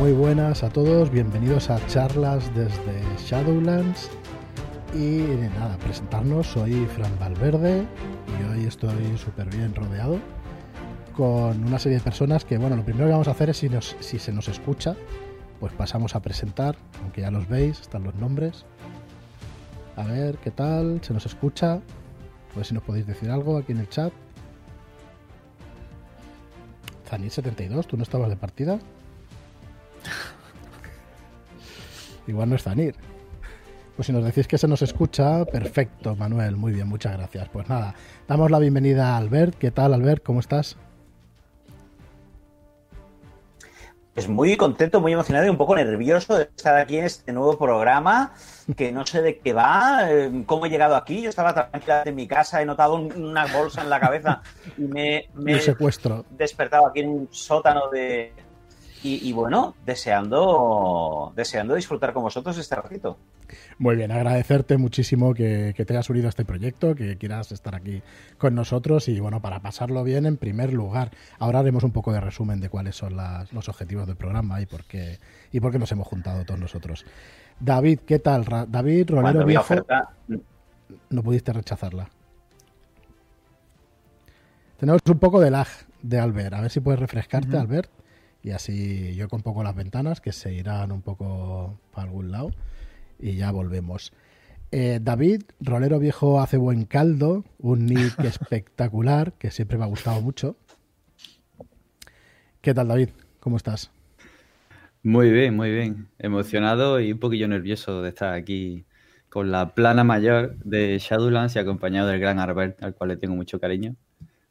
Muy buenas a todos, bienvenidos a charlas desde Shadowlands. Y nada, presentarnos, soy Fran Valverde y hoy estoy súper bien rodeado con una serie de personas que, bueno, lo primero que vamos a hacer es si, si se nos escucha, pues pasamos a presentar, aunque ya los veis, están los nombres. A ver, ¿qué tal? ¿Se nos escucha? Ver si nos podéis decir algo aquí en el chat. Zanir72, ¿tú no estabas de partida? Igual no es Zanir. Pues si nos decís que se nos escucha, perfecto, Manuel, muy bien, muchas gracias. Pues nada, damos la bienvenida a Albert. ¿Qué tal, Albert? ¿Cómo estás? Pues muy contento, muy emocionado y un poco nervioso de estar aquí en este nuevo programa, que no sé de qué va, eh, cómo he llegado aquí. Yo estaba tranquila en mi casa, he notado una bolsa en la cabeza y me, me he secuestro. despertado aquí en un sótano de, y, bueno, deseando, deseando disfrutar con vosotros este ratito. Muy bien, agradecerte muchísimo que, te hayas unido a este proyecto, que quieras estar aquí con nosotros y bueno, para pasarlo bien en primer lugar. Ahora haremos un poco de resumen de cuáles son los objetivos del programa y por qué y por qué nos hemos juntado todos nosotros. David, ¿qué tal? David, Rolero Viejo. No pudiste rechazarla. Tenemos un poco de lag de Albert. A ver si puedes refrescarte, Albert y así yo con poco las ventanas que se irán un poco para algún lado y ya volvemos. Eh, David, rolero viejo hace buen caldo, un nick espectacular que siempre me ha gustado mucho. ¿Qué tal David? ¿Cómo estás? Muy bien, muy bien. Emocionado y un poquillo nervioso de estar aquí con la plana mayor de Shadowlands y acompañado del gran Arbert, al cual le tengo mucho cariño.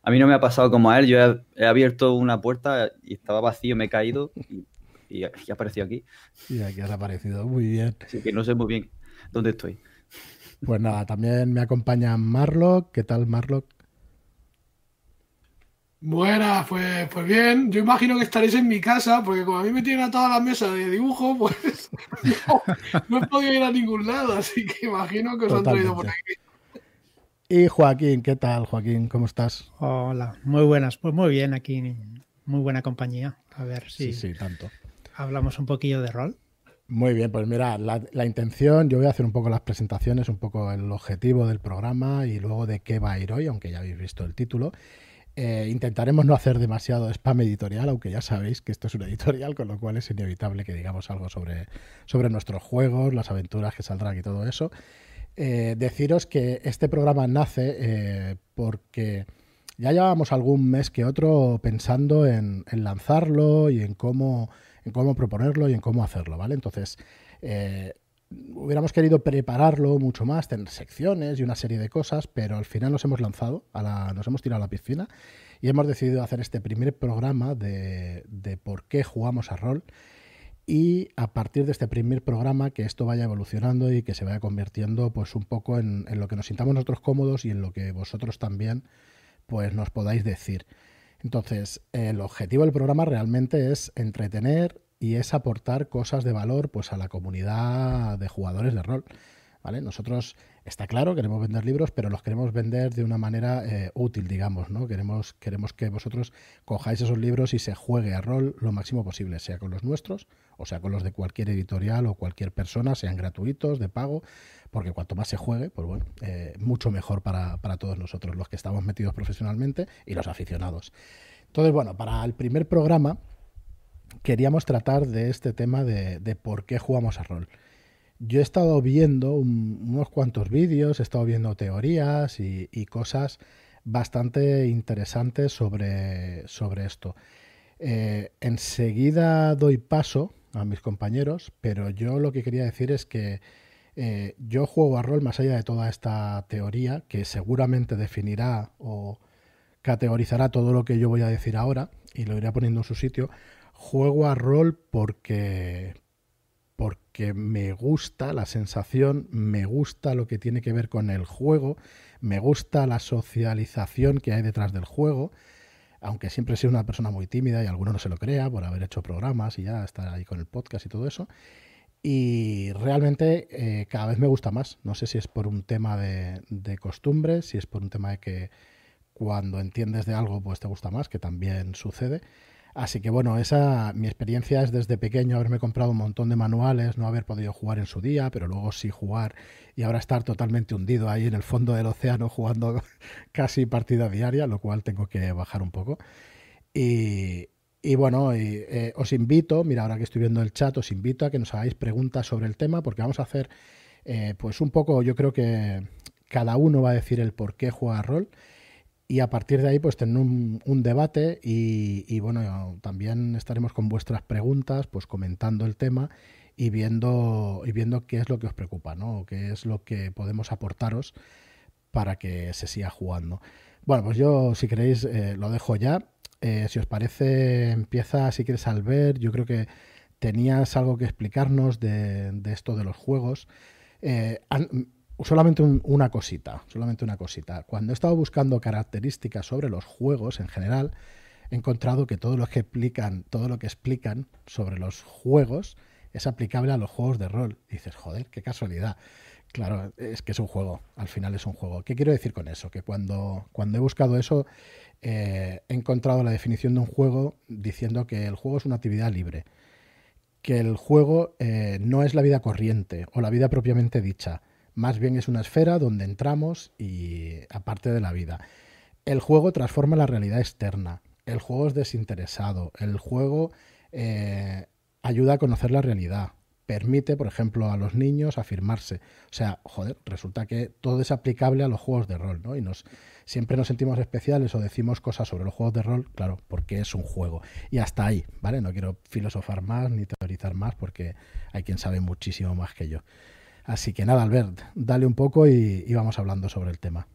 A mí no me ha pasado como a él. Yo he, abierto una puerta y estaba vacío, me he caído y, y, he aparecido aquí. Y aquí has aparecido, muy bien. Así que no sé muy bien dónde estoy. Pues nada, también me acompaña Marlock. ¿Qué tal, Marlock? Buena, pues, pues bien, yo imagino que estaréis en mi casa, porque como a mí me tienen a toda la mesa de dibujo, pues no, he podido ir a ningún lado, así que imagino que os han traído por aquí. Y Joaquín, ¿qué tal, Joaquín? ¿Cómo estás? Hola, muy buenas. Pues muy bien aquí, muy buena compañía. A ver si sí, sí, tanto. hablamos un poquillo de rol. Muy bien, pues mira, la, intención, yo voy a hacer un poco las presentaciones, un poco el objetivo del programa y luego de qué va a ir hoy, aunque ya habéis visto el título. Eh, intentaremos no hacer demasiado spam editorial, aunque ya sabéis que esto es una editorial, con lo cual es inevitable que digamos algo sobre, sobre nuestros juegos, las aventuras que saldrán y todo eso. Eh, deciros que este programa nace eh, porque ya llevábamos algún mes que otro pensando en, lanzarlo y en cómo, en cómo proponerlo y en cómo hacerlo, ¿vale? Entonces, eh, hubiéramos querido prepararlo mucho más, tener secciones y una serie de cosas, pero al final nos hemos lanzado, nos hemos tirado a la piscina y hemos decidido hacer este primer programa de, de por qué jugamos a rol y a partir de este primer programa que esto vaya evolucionando y que se vaya convirtiendo pues un poco en, lo que nos sintamos nosotros cómodos y en lo que vosotros también pues nos podáis decir. Entonces, el objetivo del programa realmente es entretener y es aportar cosas de valor pues a la comunidad de jugadores de rol. ¿Vale? Nosotros está claro, queremos vender libros, pero los queremos vender de una manera eh, útil, digamos, ¿no? Queremos, queremos que vosotros cojáis esos libros y se juegue a rol lo máximo posible, sea con los nuestros, o sea con los de cualquier editorial o cualquier persona, sean gratuitos, de pago, porque cuanto más se juegue, pues bueno, eh, mucho mejor para, todos nosotros, los que estamos metidos profesionalmente y los aficionados. Entonces, bueno, para el primer programa queríamos tratar de este tema de por qué jugamos a rol yo he estado viendo unos cuantos vídeos, he estado viendo teorías y, cosas bastante interesantes sobre, sobre esto. Eh, enseguida doy paso a mis compañeros, pero yo lo que quería decir es que eh, yo juego a rol más allá de toda esta teoría, que seguramente definirá o categorizará todo lo que yo voy a decir ahora y lo iré poniendo en su sitio. Juego a rol porque, porque me gusta la sensación, me gusta lo que tiene que ver con el juego, me gusta la socialización que hay detrás del juego, aunque siempre he sido una persona muy tímida y alguno no se lo crea por haber hecho programas y ya estar ahí con el podcast y todo eso. Y realmente eh, cada vez me gusta más. No sé si es por un tema de, de costumbre, si es por un tema de que cuando entiendes de algo pues te gusta más, que también sucede Así que bueno, esa mi experiencia es desde pequeño haberme comprado un montón de manuales, no haber podido jugar en su día, pero luego sí jugar y ahora estar totalmente hundido ahí en el fondo del océano jugando casi partida diaria, lo cual tengo que bajar un poco. Y, y bueno, eh, os invito, mira, ahora que estoy viendo el chat, os invito a que nos hagáis preguntas sobre el tema, porque vamos a hacer, eh, pues un poco, yo creo que cada uno va a decir el por qué juega rol y a partir de ahí pues tener un, debate y, bueno, también estaremos con vuestras preguntas, pues comentando el tema y viendo, y viendo qué es lo que os preocupa, ¿no? qué es lo que podemos aportaros para que se siga jugando. Bueno, pues yo si queréis eh, lo dejo ya. Eh, si os parece, empieza si quieres al ver. Yo creo que tenías algo que explicarnos de, esto de los juegos. Eh, solamente una cosita, solamente una cosita. Cuando he estado buscando características sobre los juegos en general, he encontrado que todo lo que explican, todo lo que explican sobre los juegos es aplicable a los juegos de rol. dices, joder, qué casualidad. Claro, es que es un juego, al final es un juego. ¿Qué quiero decir con eso? Que cuando, cuando he buscado eso, eh, he encontrado la definición de un juego diciendo que el juego es una actividad libre, que el juego eh, no es la vida corriente o la vida propiamente dicha, más bien es una esfera donde entramos y aparte de la vida. El juego transforma la realidad externa. El juego es desinteresado. El juego eh, ayuda a conocer la realidad. Permite, por ejemplo, a los niños afirmarse. O sea, joder, resulta que todo es aplicable a los juegos de rol, ¿no? Y nos, siempre nos sentimos especiales o decimos cosas sobre los juegos de rol, claro, porque es un juego. Y hasta ahí, ¿vale? No quiero filosofar más ni teorizar más porque hay quien sabe muchísimo más que yo. Así que nada, Albert, dale un poco y, vamos hablando sobre el tema.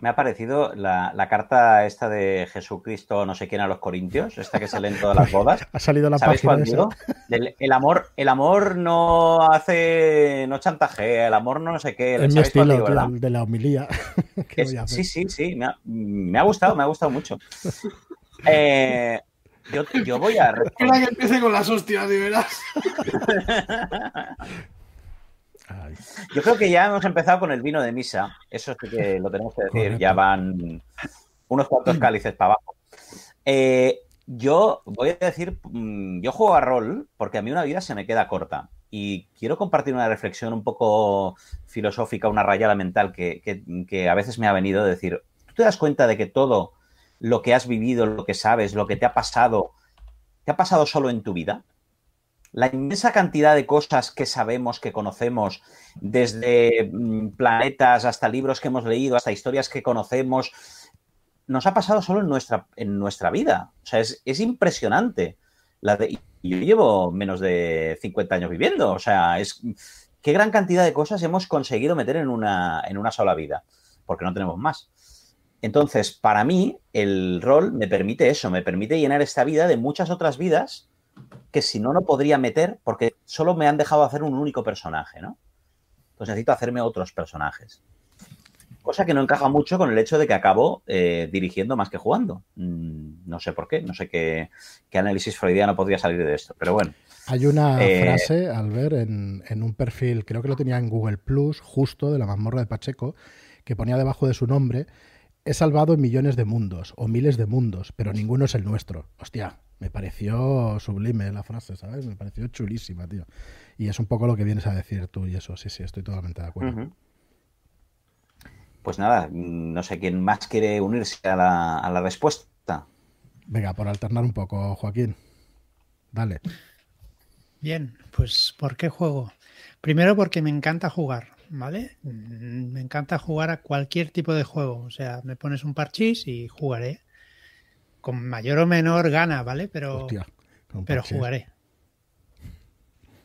Me ha parecido la, carta esta de Jesucristo, no sé quién a los Corintios, esta que sale en todas las bodas. ha salido la página el amor, el amor no hace, no chantajea, el amor no, sé qué. Es mi estilo de la homilía. sí, sí, sí, me ha, gustado, me ha gustado mucho. Eh, yo, voy a. Espera que empiece con las hostias, de verás. Yo creo que ya hemos empezado con el vino de misa. Eso es que lo tenemos que decir. Ya van unos cuantos cálices para abajo. Eh, yo voy a decir, mm, yo juego a rol porque a mí una vida se me queda corta. Y quiero compartir una reflexión un poco filosófica, una rayada mental que, que a veces me ha venido de decir, ¿tú te das cuenta de que todo lo que has vivido, lo que sabes, lo que te ha pasado, te ha pasado solo en tu vida? La inmensa cantidad de cosas que sabemos, que conocemos, desde mm, planetas hasta libros que hemos leído, hasta historias que conocemos, nos ha pasado solo en nuestra, en nuestra vida. O sea, es, impresionante. La de, yo llevo menos de 50 años viviendo. O sea, es qué gran cantidad de cosas hemos conseguido meter en una, en una sola vida, porque no tenemos más. Entonces, para mí, el rol me permite eso, me permite llenar esta vida de muchas otras vidas que si no, no podría meter porque solo me han dejado hacer un único personaje, ¿no? Entonces necesito hacerme otros personajes. Cosa que no encaja mucho con el hecho de que acabo eh, dirigiendo más que jugando. Mm, no sé por qué, no sé qué, análisis freudiano podría salir de esto, pero bueno. Hay una eh, frase, al ver, en, en, un perfil, creo que lo tenía en Google Plus, justo de la mazmorra de Pacheco, que ponía debajo de su nombre, he salvado millones de mundos o miles de mundos, pero ninguno es el nuestro. Hostia, me pareció sublime la frase, ¿sabes? Me pareció chulísima, tío. Y es un poco lo que vienes a decir tú y eso, sí, sí, estoy totalmente de acuerdo. Pues nada, no sé quién más quiere unirse a la, a la respuesta. Venga, por alternar un poco, Joaquín. Dale. Bien, pues ¿por qué juego? Primero porque me encanta jugar, ¿vale? Me encanta jugar a cualquier tipo de juego. O sea, me pones un parchís y jugaré con mayor o menor gana, ¿vale? Pero, pero jugaré.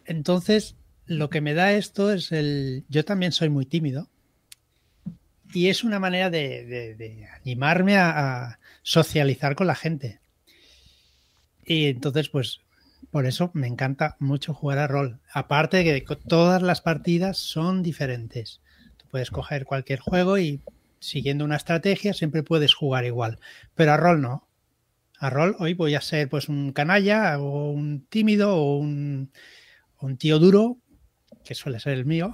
Entonces, lo que me da esto es el... Yo también soy muy tímido y es una manera de, animarme a, socializar con la gente. Y entonces, pues, por eso me encanta mucho jugar a rol. Aparte de que todas las partidas son diferentes. Tú puedes coger cualquier juego y siguiendo una estrategia siempre puedes jugar igual. Pero a rol no a rol, hoy voy a ser pues un canalla o un tímido o un, un tío duro, que suele ser el mío.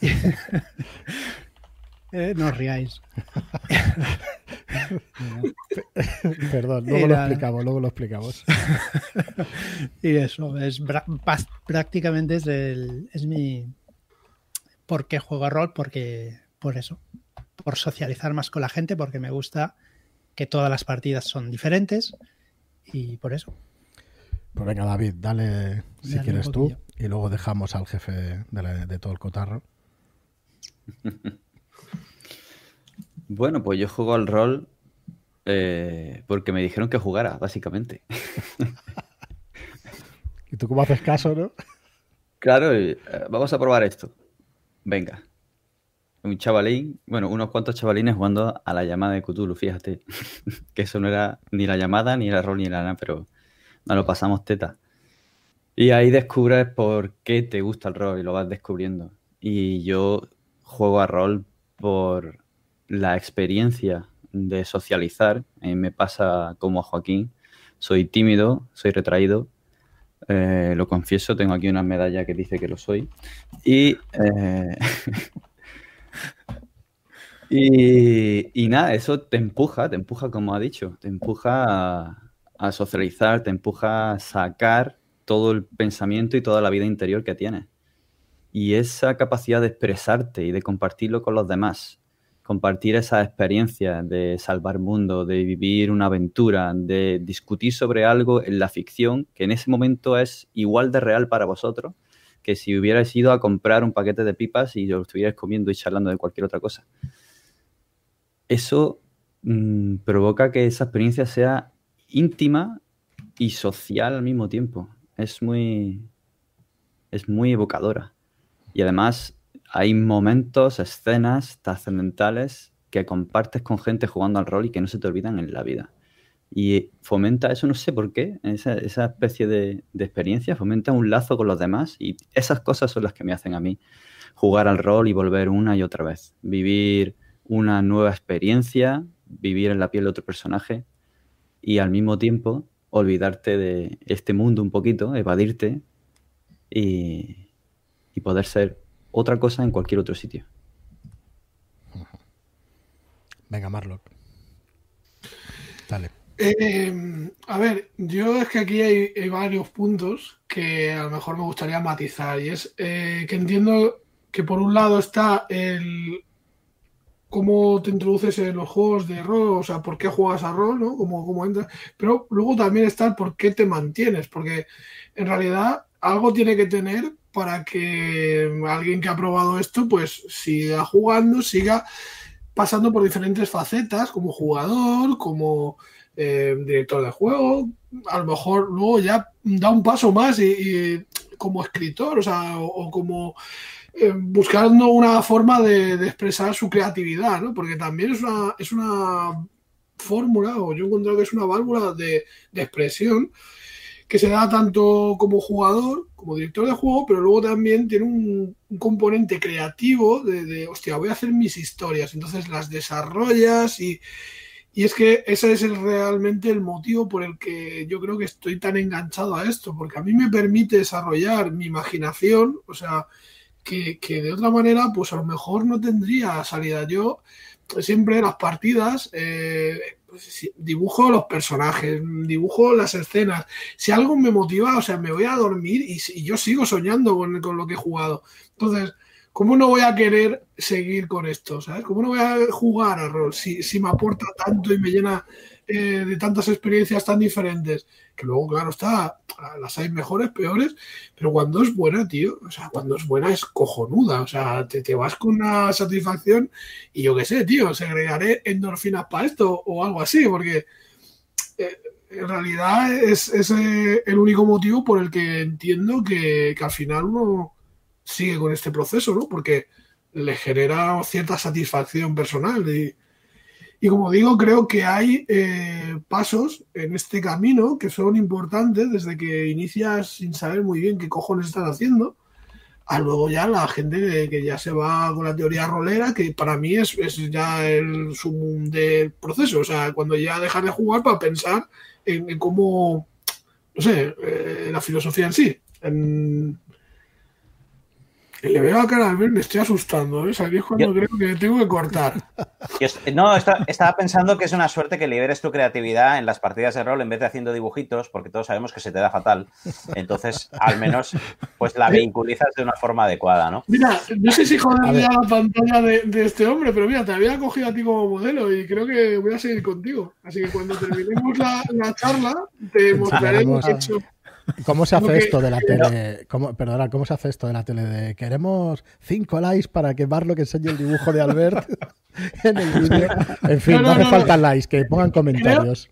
Eh, no os riáis. Perdón, luego lo explicamos, luego lo explicamos. y eso, es prácticamente es, el, es mi... ¿Por qué juego a rol? Porque, por eso, por socializar más con la gente, porque me gusta que todas las partidas son diferentes y por eso. Pues venga, David, dale si quieres tú y luego dejamos al jefe de, todo el cotarro. bueno, pues yo juego al rol eh, porque me dijeron que jugara, básicamente. ¿Y tú cómo haces caso, no? Claro, eh, vamos a probar esto. Venga. Un chavalín, bueno, unos cuantos chavalines jugando a la llamada de Cthulhu, fíjate. que eso no era ni la llamada, ni el rol, ni la nada, pero nos lo pasamos teta. Y ahí descubres por qué te gusta el rol y lo vas descubriendo. Y yo juego a rol por la experiencia de socializar. Me pasa como a Joaquín. Soy tímido, soy retraído. Eh, lo confieso, tengo aquí una medalla que dice que lo soy. Y, eh, y, y, nada, eso te empuja, te empuja, como ha dicho, te empuja a, a socializar, te empuja a sacar todo el pensamiento y toda la vida interior que tienes. Y esa capacidad de expresarte y de compartirlo con los demás, compartir esa experiencia de salvar mundo, de vivir una aventura, de discutir sobre algo en la ficción que en ese momento es igual de real para vosotros que si hubierais ido a comprar un paquete de pipas y lo estuvierais comiendo y charlando de cualquier otra cosa. Eso mm, provoca que esa experiencia sea íntima y social al mismo tiempo. Es muy, es muy evocadora. Y además hay momentos, escenas trascendentales que compartes con gente jugando al rol y que no se te olvidan en la vida. Y fomenta eso, no sé por qué, esa, esa especie de, de, experiencia, fomenta un lazo con los demás y esas cosas son las que me hacen a mí jugar al rol y volver una y otra vez. Vivir una nueva experiencia, vivir en la piel de otro personaje y al mismo tiempo olvidarte de este mundo un poquito, evadirte y, poder ser otra cosa en cualquier otro sitio. Venga, Marlock. Dale. Eh, a ver, yo es que aquí hay, varios puntos que a lo mejor me gustaría matizar y es eh, que entiendo que por un lado está el, cómo te introduces en los juegos de rol, o sea, por qué juegas a rol, ¿no? Cómo, cómo entras. Pero luego también está el por qué te mantienes, porque en realidad algo tiene que tener para que alguien que ha probado esto, pues siga jugando, siga pasando por diferentes facetas, como jugador, como eh, director de juego, a lo mejor luego ya da un paso más y, como escritor, o sea, o como eh, buscando una forma de, expresar su creatividad, ¿no? Porque también es una, es una fórmula, o yo encuentro que es una válvula de, expresión que se da tanto como jugador, como director de juego, pero luego también tiene un, componente creativo de, de, hostia, voy a hacer mis historias, entonces las desarrollas y, y es que ese es realmente el motivo por el que yo creo que estoy tan enganchado a esto, porque a mí me permite desarrollar mi imaginación, o sea, que, de otra manera, pues a lo mejor no tendría salida. Yo siempre las partidas eh, pues, dibujo los personajes, dibujo las escenas. Si algo me motiva, o sea, me voy a dormir y, yo sigo soñando con, con, lo que he jugado. Entonces, ¿cómo no voy a querer seguir con esto? ¿Sabes? ¿Cómo no voy a jugar a rol si, si me aporta tanto y me llena eh, de tantas experiencias tan diferentes, que luego, claro, está, las hay mejores, peores, pero cuando es buena, tío, o sea, cuando es buena es cojonuda, o sea, te, te vas con una satisfacción y yo qué sé, tío, segregaré endorfinas para esto o algo así, porque eh, en realidad es, es eh, el único motivo por el que entiendo que, que al final uno sigue con este proceso, ¿no? Porque le genera cierta satisfacción personal y y como digo, creo que hay eh, pasos en este camino que son importantes desde que inicias sin saber muy bien qué cojones estás haciendo, a luego ya la gente que, ya se va con la teoría rolera, que para mí es, ya el sumum del proceso. O sea, cuando ya dejas de jugar para pensar en, cómo, no sé, eh, la filosofía en sí. Le veo a cara al ver, me estoy asustando, ¿eh? Aquí es cuando creo que tengo que cortar. no, estaba pensando que es una suerte que liberes tu creatividad en las partidas de rol en vez de haciendo dibujitos, porque todos sabemos que se te da fatal. Entonces, al menos, pues la vinculizas de una forma adecuada, ¿no? Mira, no sé si joder la pantalla de, este hombre, pero mira, te había cogido a ti como modelo y creo que voy a seguir contigo. Así que cuando terminemos la, charla, te mostraremos hecho. ¿Cómo se hace esto de la tele? ¿Cómo, perdona, ¿cómo se hace esto de la tele? De queremos cinco likes para que Barlo que enseñe el dibujo de Albert en el vídeo. En fin, no, hace falta likes, que pongan comentarios.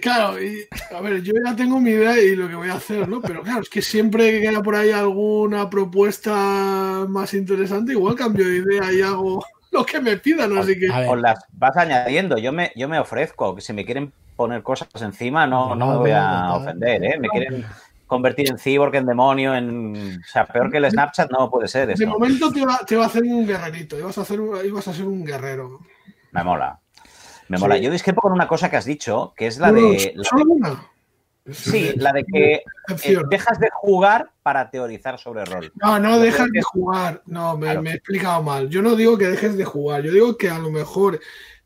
Claro, y, a ver, yo ya tengo mi idea y lo que voy a hacer, ¿no? Pero claro, es que siempre que queda por ahí alguna propuesta más interesante, igual cambio de idea y hago lo que me pidan, así que... Las vas añadiendo, yo me, yo me ofrezco, que si me quieren poner cosas encima, no, no me voy a ofender, ¿eh? Me quieren convertir en cyborg, en demonio, en... O sea, peor que el Snapchat no puede ser eso. De momento te va, te va a hacer un guerrerito, ibas a, hacer, ibas a ser un guerrero. Me mola. Me mola. Yo discrepo con una cosa que has dicho, que es la de... ¿Solo una? Sí, la de que eh, dejas de jugar para teorizar sobre rol. No, no dejas de jugar. No, me, me, he explicado mal. Yo no digo que dejes de jugar. Yo digo que a lo mejor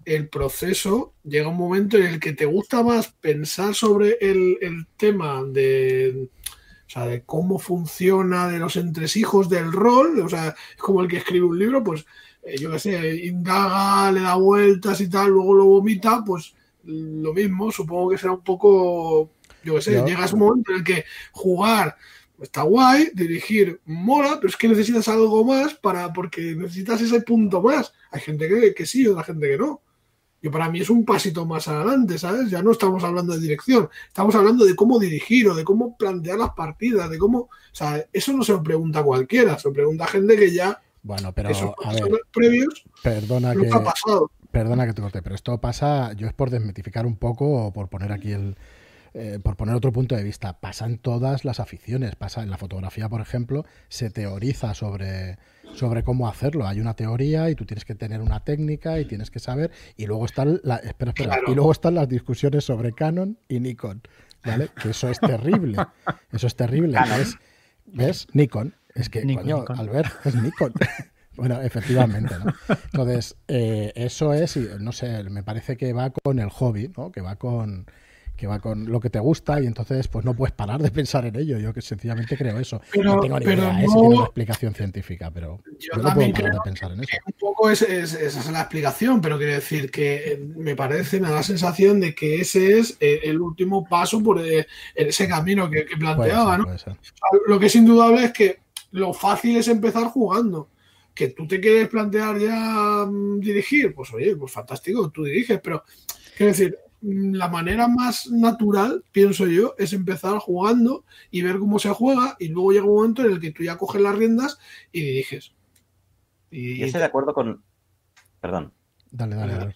el proceso llega un momento en el que te gusta más pensar sobre el, tema de, o sea, de cómo funciona de los entresijos del rol, o sea, es como el que escribe un libro, pues eh, yo qué sé, indaga, le da vueltas y tal, luego lo vomita, pues lo mismo, supongo que será un poco, yo qué sé, llegas un momento en el que jugar está guay, dirigir mola, pero es que necesitas algo más para, porque necesitas ese punto más. Hay gente que, que sí, otra gente que no que para mí es un pasito más adelante, ¿sabes? Ya no estamos hablando de dirección, estamos hablando de cómo dirigir o de cómo plantear las partidas, de cómo, o sea, eso no se lo pregunta cualquiera, se lo pregunta gente que ya bueno, pero a ver, previos perdona que perdona que te corte, pero esto pasa, yo es por desmitificar un poco o por poner aquí el eh, por poner otro punto de vista, pasa en todas las aficiones, pasa en la fotografía, por ejemplo, se teoriza sobre, sobre cómo hacerlo. Hay una teoría y tú tienes que tener una técnica y tienes que saber. Y luego están, la, espera, espera, y luego están las discusiones sobre Canon y Nikon, ¿vale? Que eso es terrible. Eso es terrible. ¿Ves? Nikon. Es que, coño, Albert, es Nikon. Bueno, efectivamente, ¿no? Entonces, eh, eso es, no sé, me parece que va con el hobby, ¿no? Que va con, que va con lo que te gusta y entonces pues no puedes parar de pensar en ello. Yo que sencillamente creo eso. no tengo ni idea, ¿eh? una explicación científica, pero yo, no puedo parar de pensar en eso. Un poco es, esa es la explicación, pero quiero decir que eh, me parece, me da la sensación de que ese es eh, el último paso por ese camino que, planteaba, ¿no? Lo que es indudable es que lo fácil es empezar jugando que tú te quieres plantear ya mm, dirigir, pues oye, pues fantástico, tú diriges, pero quiero decir, la manera más natural, pienso yo, es empezar jugando y ver cómo se juega y luego llega un momento en el que tú ya coges las riendas y diriges. Y... Yo estoy de acuerdo con... Perdón. Dale, dale, dale.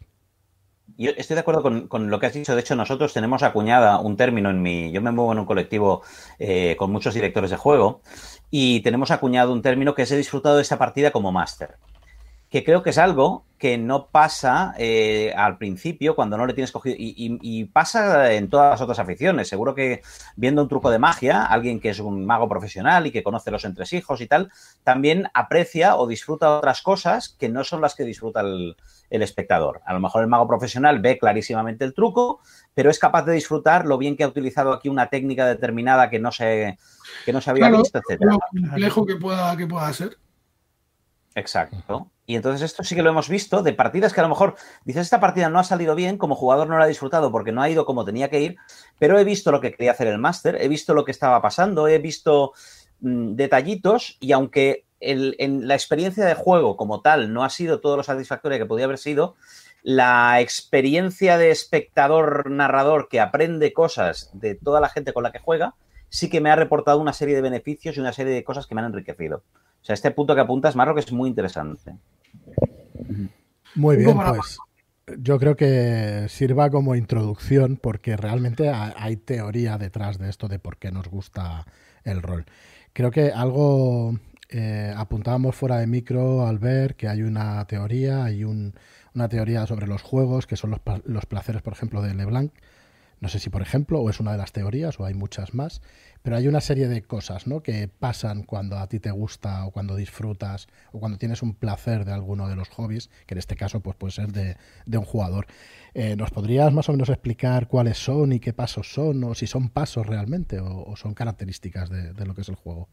Yo estoy de acuerdo con, lo que has dicho. De hecho, nosotros tenemos acuñada un término en mi. Yo me muevo en un colectivo eh, con muchos directores de juego y tenemos acuñado un término que es he disfrutado de esta partida como máster que creo que es algo que no pasa eh, al principio cuando no le tienes cogido y, pasa en todas las otras aficiones. Seguro que viendo un truco de magia, alguien que es un mago profesional y que conoce los entresijos y tal, también aprecia o disfruta otras cosas que no son las que disfruta el, espectador. A lo mejor el mago profesional ve clarísimamente el truco, pero es capaz de disfrutar lo bien que ha utilizado aquí una técnica determinada que no se, que no se había visto, etc. Lo complejo que pueda, que pueda ser. Exacto. Y entonces esto sí que lo hemos visto de partidas que a lo mejor dices, esta partida no ha salido bien, como jugador no la ha disfrutado porque no ha ido como tenía que ir, pero he visto lo que quería hacer el máster, he visto lo que estaba pasando, he visto mm, detallitos y aunque en la experiencia de juego como tal no ha sido todo lo satisfactoria que podía haber sido, la experiencia de espectador narrador que aprende cosas de toda la gente con la que juega, sí que me ha reportado una serie de beneficios y una serie de cosas que me han enriquecido. O sea, este punto que apuntas, Marro, que es muy interesante. Muy bien, pues yo creo que sirva como introducción porque realmente hay teoría detrás de esto de por qué nos gusta el rol. Creo que algo eh, apuntábamos fuera de micro al ver que hay una teoría, hay una teoría sobre los juegos, que son los, los placeres, por ejemplo, de Leblanc, No sé si, por ejemplo, o es una de las teorías o hay muchas más, pero hay una serie de cosas ¿no? que pasan cuando a ti te gusta o cuando disfrutas o cuando tienes un placer de alguno de los hobbies, que en este caso pues, puede ser de, un jugador. Eh, ¿Nos podrías más o menos explicar cuáles son y qué pasos son, o si son pasos realmente o, son características de, lo que es el juego?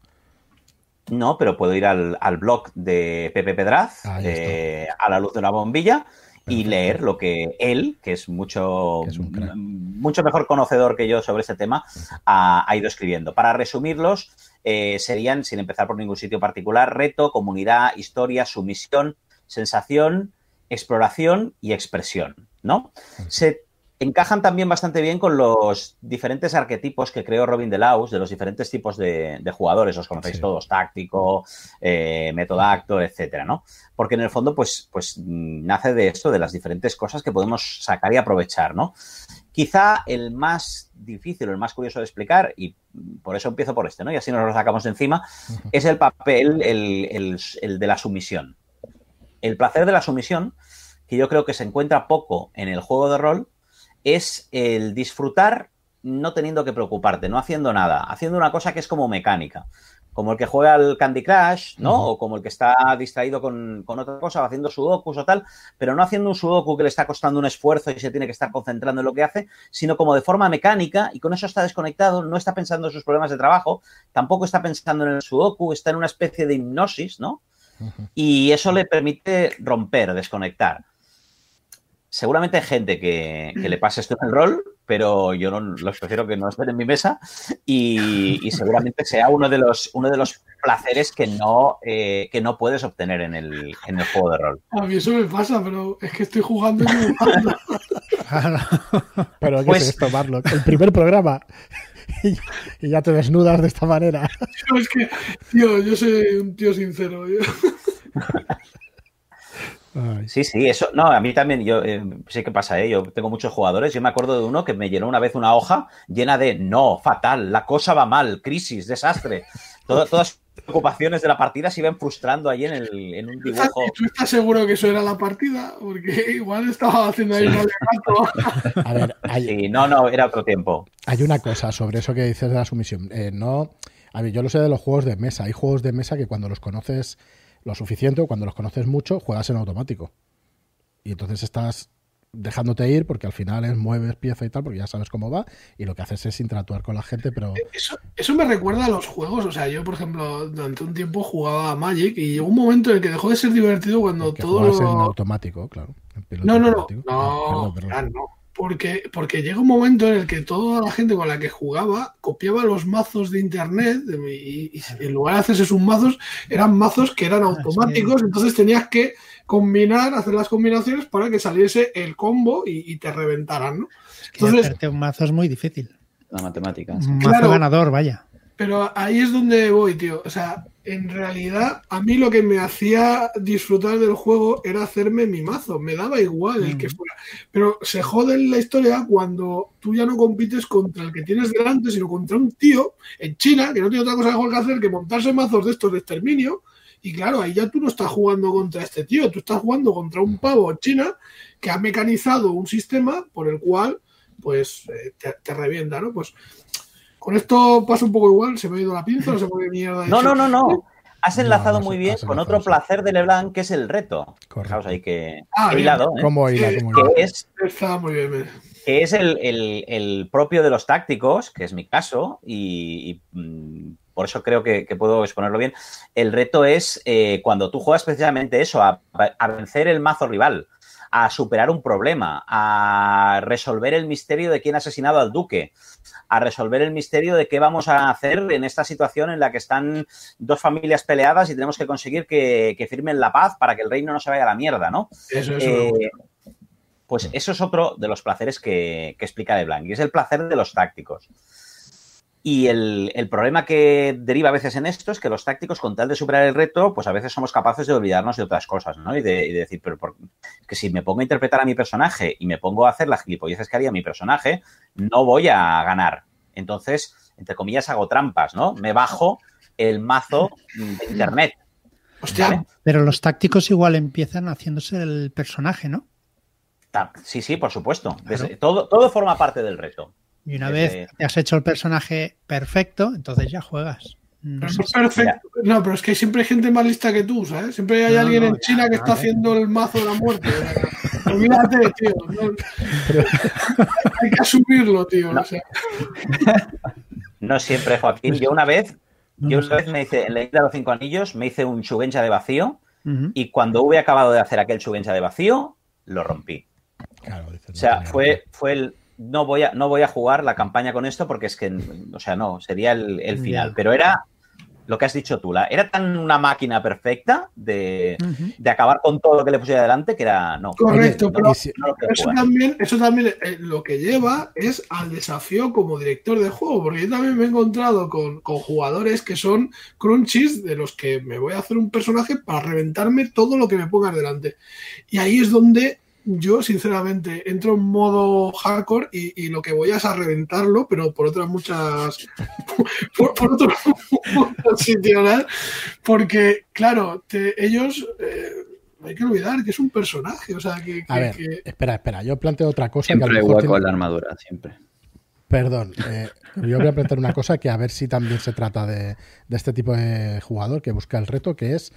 No, pero puedo ir al, blog de Pepe Pedraz, eh, a la luz de una bombilla, y leer lo que él, que es mucho, mucho mejor conocedor que yo sobre este tema, ha, ido escribiendo. Para resumirlos, eh, serían, sin empezar por ningún sitio particular, reto, comunidad, historia, sumisión, sensación, exploración y expresión. ¿no? Se encajan también bastante bien con los diferentes arquetipos que creó Robin Delaus de los diferentes tipos de, jugadores, os conocéis todos, táctico, eh, metodacto, etcétera, ¿no? Porque en el fondo, pues, pues nace de esto, de las diferentes cosas que podemos sacar y aprovechar, ¿no? Quizá el más difícil o el más curioso de explicar, y por eso empiezo por este, ¿no? Y así nos lo sacamos de encima, es el papel, el, el de la sumisión. El placer de la sumisión, que yo creo que se encuentra poco en el juego de rol, es el disfrutar no teniendo que preocuparte, no haciendo nada, haciendo una cosa que es como mecánica. Como el que juega al Candy Crush, ¿no? O como el que está distraído con, otra cosa, haciendo sudokus o tal, pero no haciendo un sudoku que le está costando un esfuerzo y se tiene que estar concentrando en lo que hace, sino como de forma mecánica y con eso está desconectado, no está pensando en sus problemas de trabajo, tampoco está pensando en el sudoku, está en una especie de hipnosis, ¿no? Y eso le permite romper, desconectar seguramente hay gente que, le pase esto en el rol, pero yo no los prefiero que no estén en mi mesa y, seguramente sea uno de los uno de los placeres que no eh, que no puedes obtener en el, en el juego de rol. A mí eso me pasa, pero es que estoy jugando y Pero ¿qué pues, es esto? El primer programa y, ya te desnudas de esta manera. es que, tío, yo soy un tío sincero. Sí, sí, eso. No, a mí también, yo eh, sé qué pasa, ¿eh? Yo tengo muchos jugadores. Yo me acuerdo de uno que me llenó una vez una hoja llena de no, fatal, la cosa va mal, crisis, desastre. todas las preocupaciones de la partida se iban frustrando ahí en, el, en un dibujo. ¿Tú estás seguro que eso era la partida? Porque igual estaba haciendo ahí un A ver, no, no, era otro tiempo. Hay una cosa sobre eso que dices de la sumisión. Eh, no, a ver, yo lo sé de los juegos de mesa. Hay juegos de mesa que cuando los conoces lo suficiente, cuando los conoces mucho, juegas en automático. Y entonces estás dejándote ir porque al final es mueves pieza y tal, porque ya sabes cómo va, y lo que haces es interactuar con la gente, pero... Eso, me recuerda a los juegos, o sea, yo por ejemplo durante un tiempo jugaba a Magic y llegó un momento en el que dejó de ser divertido cuando todo... Lo... en automático, claro. no, no, no, no, no porque, porque llega un momento en el que toda la gente con la que jugaba copiaba los mazos de internet y, en lugar de hacerse sus mazos, eran mazos que eran ah, automáticos, entonces tenías que combinar, hacer las combinaciones para que saliese el combo y, te reventaran, ¿no? entonces, hacerte un mazo es muy difícil. La matemática. Un mazo ganador, vaya. Pero ahí es donde voy, tío. O sea, en realidad, a mí lo que me hacía disfrutar del juego era hacerme mi mazo. Me daba igual el que fuera. Pero se jode en la historia cuando tú ya no compites contra el que tienes delante, sino contra un tío en China que no tiene otra cosa mejor que hacer que montarse mazos de estos de exterminio. Y claro, ahí ya tú no estás jugando contra este tío, tú estás jugando contra un pavo en China que ha mecanizado un sistema por el cual, pues, eh, te, te revienta, ¿no? Pues con esto pasa un poco igual, se me ha ido la pinza, no se puede mierda. No, no, no, no. Has enlazado muy bien con otro placer de Leblanc, que es el reto. Correcto. ahí que ah, hilado, ¿eh? ¿Cómo hila, que, es, Está muy bien. Que es el, el, propio de los tácticos, que es mi caso, y, mm, por eso creo que, puedo exponerlo bien. El reto es eh, cuando tú juegas precisamente eso, a, a vencer el mazo rival a superar un problema, a resolver el misterio de quién ha asesinado al duque, a resolver el misterio de qué vamos a hacer en esta situación en la que están dos familias peleadas y tenemos que conseguir que, firmen la paz para que el reino no se vaya a la mierda, ¿no? Eso, eh, pues eso es otro de los placeres que, que explica De Blanc, y es el placer de los tácticos. Y el, problema que deriva a veces en esto es que los tácticos, con tal de superar el reto, pues a veces somos capaces de olvidarnos de otras cosas, ¿no? Y de, decir, pero que si me pongo a interpretar a mi personaje y me pongo a hacer las gilipolleces que haría mi personaje, no voy a ganar. Entonces, entre comillas, hago trampas, ¿no? Me bajo el mazo de internet. Hostia. Pero los tácticos igual empiezan haciéndose el personaje, ¿no? Sí, sí, por supuesto. todo, todo forma parte del reto. Y una vez te has hecho el personaje perfecto, entonces ya juegas. No, perfecto. no, pero es que siempre hay gente más lista que tú, ¿sabes? Siempre hay alguien en China que está haciendo el mazo de la muerte. Olvídate, tío. hay que asumirlo, tío. No. siempre, Joaquín. Yo una vez, yo una vez me hice, en la isla de los cinco anillos, me hice un chugencha de vacío y cuando hube acabado de hacer aquel chugencha de vacío, lo rompí. o sea, fue, fue el, no voy a, no voy a jugar la campaña con esto porque es que, o sea, no, sería el, final. Pero era lo que has dicho tú, la, era tan una máquina perfecta de, acabar con todo lo que le pusiera adelante que era, no. Correcto, pero eso, también, eso también eh, lo que lleva es al desafío como director de juego, porque yo también me he encontrado con, con jugadores que son crunchies de los que me voy a hacer un personaje para reventarme todo lo que me pongas delante. Y ahí es donde yo, sinceramente, entro en modo hardcore y, lo que voy es a reventarlo, pero por otras muchas. por, por otros sitios, Porque, claro, ellos. Eh, hay que olvidar que es un personaje. O sea, que, a ver, espera, espera. Yo planteo otra cosa. Siempre que con la armadura, siempre. Perdón, eh, yo voy a plantear una cosa que a ver si también se trata de, de este tipo de jugador que busca el reto, que es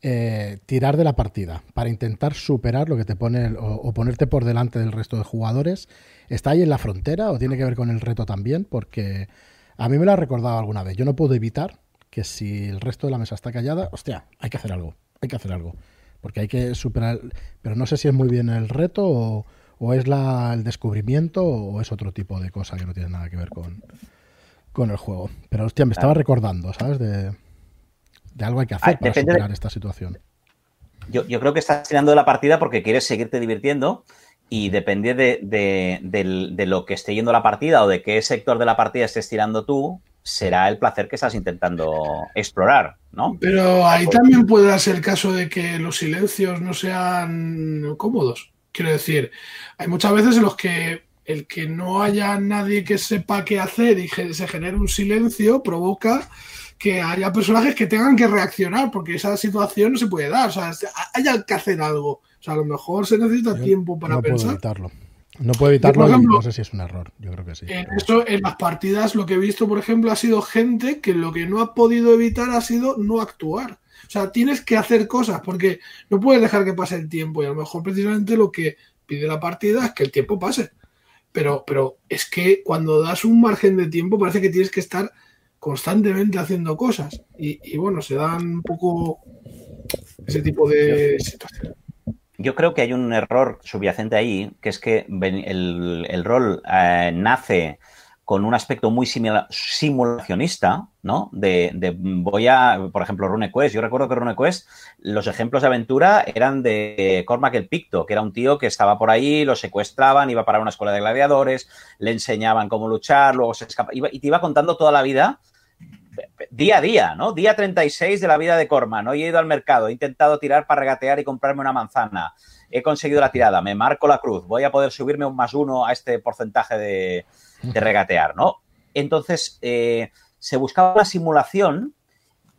eh, tirar de la partida para intentar superar lo que te pone o, ponerte por delante del resto de jugadores. ¿Está ahí en la frontera o tiene que ver con el reto también? Porque a mí me lo ha recordado alguna vez. Yo no puedo evitar que si el resto de la mesa está callada, hostia, hay que hacer algo, hay que hacer algo. Porque hay que superar, pero no sé si es muy bien el reto o, es la, el descubrimiento o es otro tipo de cosa que no tiene nada que ver con, con el juego. Pero hostia, me estaba recordando, ¿sabes? De, de algo hay que hacer ah, para superar esta situación. Yo, creo que estás tirando de la partida porque quieres seguirte divirtiendo y depende de, lo que esté yendo la partida o de qué sector de la partida estés tirando tú, será el placer que estás intentando explorar, ¿no? Pero ahí también puede darse el caso de que los silencios no sean cómodos. Quiero decir, hay muchas veces en los que el que no haya nadie que sepa qué hacer y se genere un silencio provoca que haya personajes que tengan que reaccionar, porque esa situación no se puede dar. O sea, haya que hacer algo. O sea, a lo mejor se necesita tiempo para no pensar. Puedo evitarlo. No puedo evitarlo y no sé si es un error. Yo creo que sí. En, en las partidas, lo que he visto, por ejemplo, ha sido gente que lo que no ha podido evitar ha sido no actuar. O sea, tienes que hacer cosas porque no puedes dejar que pase el tiempo y a lo mejor precisamente lo que pide la partida es que el tiempo pase. Pero, pero es que cuando das un margen de tiempo parece que tienes que estar constantemente haciendo cosas. Y, bueno, se dan un poco ese tipo de situaciones. Yo creo que hay un error subyacente ahí, que es que el, rol eh, nace con un aspecto muy simulacionista, ¿no? De, voy a, por ejemplo, RuneQuest. Yo recuerdo que RuneQuest, los ejemplos de aventura eran de Cormac el Picto, que era un tío que estaba por ahí, lo secuestraban, iba para una escuela de gladiadores, le enseñaban cómo luchar, luego se escapa, y te iba contando toda la vida día a día, ¿no? Día 36 de la vida de Cormac, ¿no? he ido al mercado, he intentado tirar para regatear y comprarme una manzana. He conseguido la tirada, me marco la cruz, voy a poder subirme un más uno a este porcentaje de, regatear, ¿no? Entonces, eh, se buscaba una simulación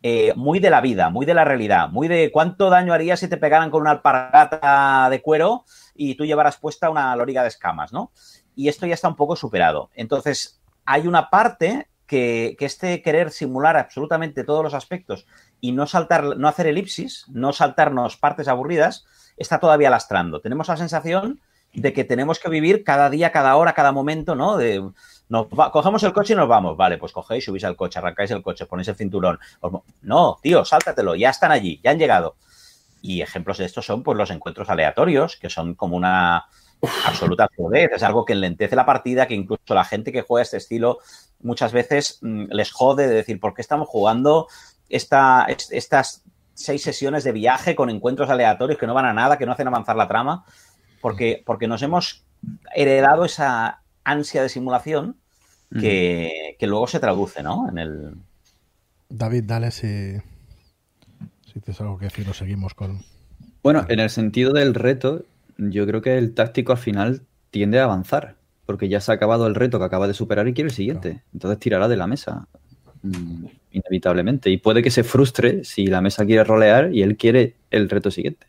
eh, muy de la vida, muy de la realidad, muy de cuánto daño haría si te pegaran con una alpargata de cuero y tú llevaras puesta una loriga de escamas, ¿no? Y esto ya está un poco superado. Entonces, hay una parte que, este querer simular absolutamente todos los aspectos y no saltar, no hacer elipsis, no saltarnos partes aburridas, está todavía lastrando. Tenemos la sensación de que tenemos que vivir cada día, cada hora, cada momento, ¿no? De, nos cogemos el coche y nos vamos. Vale, pues cogéis, subís al coche, arrancáis el coche, ponéis el cinturón. No, tío, sáltatelo, ya están allí, ya han llegado. Y ejemplos de esto son pues los encuentros aleatorios, que son como una absoluta absurdez. Es algo que enlentece la partida, que incluso la gente que juega este estilo muchas veces mm, les jode de decir, ¿por qué estamos jugando esta, estas seis sesiones de viaje con encuentros aleatorios que no van a nada, que no hacen avanzar la trama? Porque, porque nos hemos heredado esa ansia de simulación que, luego se traduce, ¿no? En el... David, dale si, si tienes algo que decir o seguimos con... Bueno, en el sentido del reto, yo creo que el táctico al final tiende a avanzar porque ya se ha acabado el reto que acaba de superar y quiere el siguiente. Entonces tirará de la mesa, mm, inevitablemente. Y puede que se frustre si la mesa quiere rolear y él quiere el reto siguiente.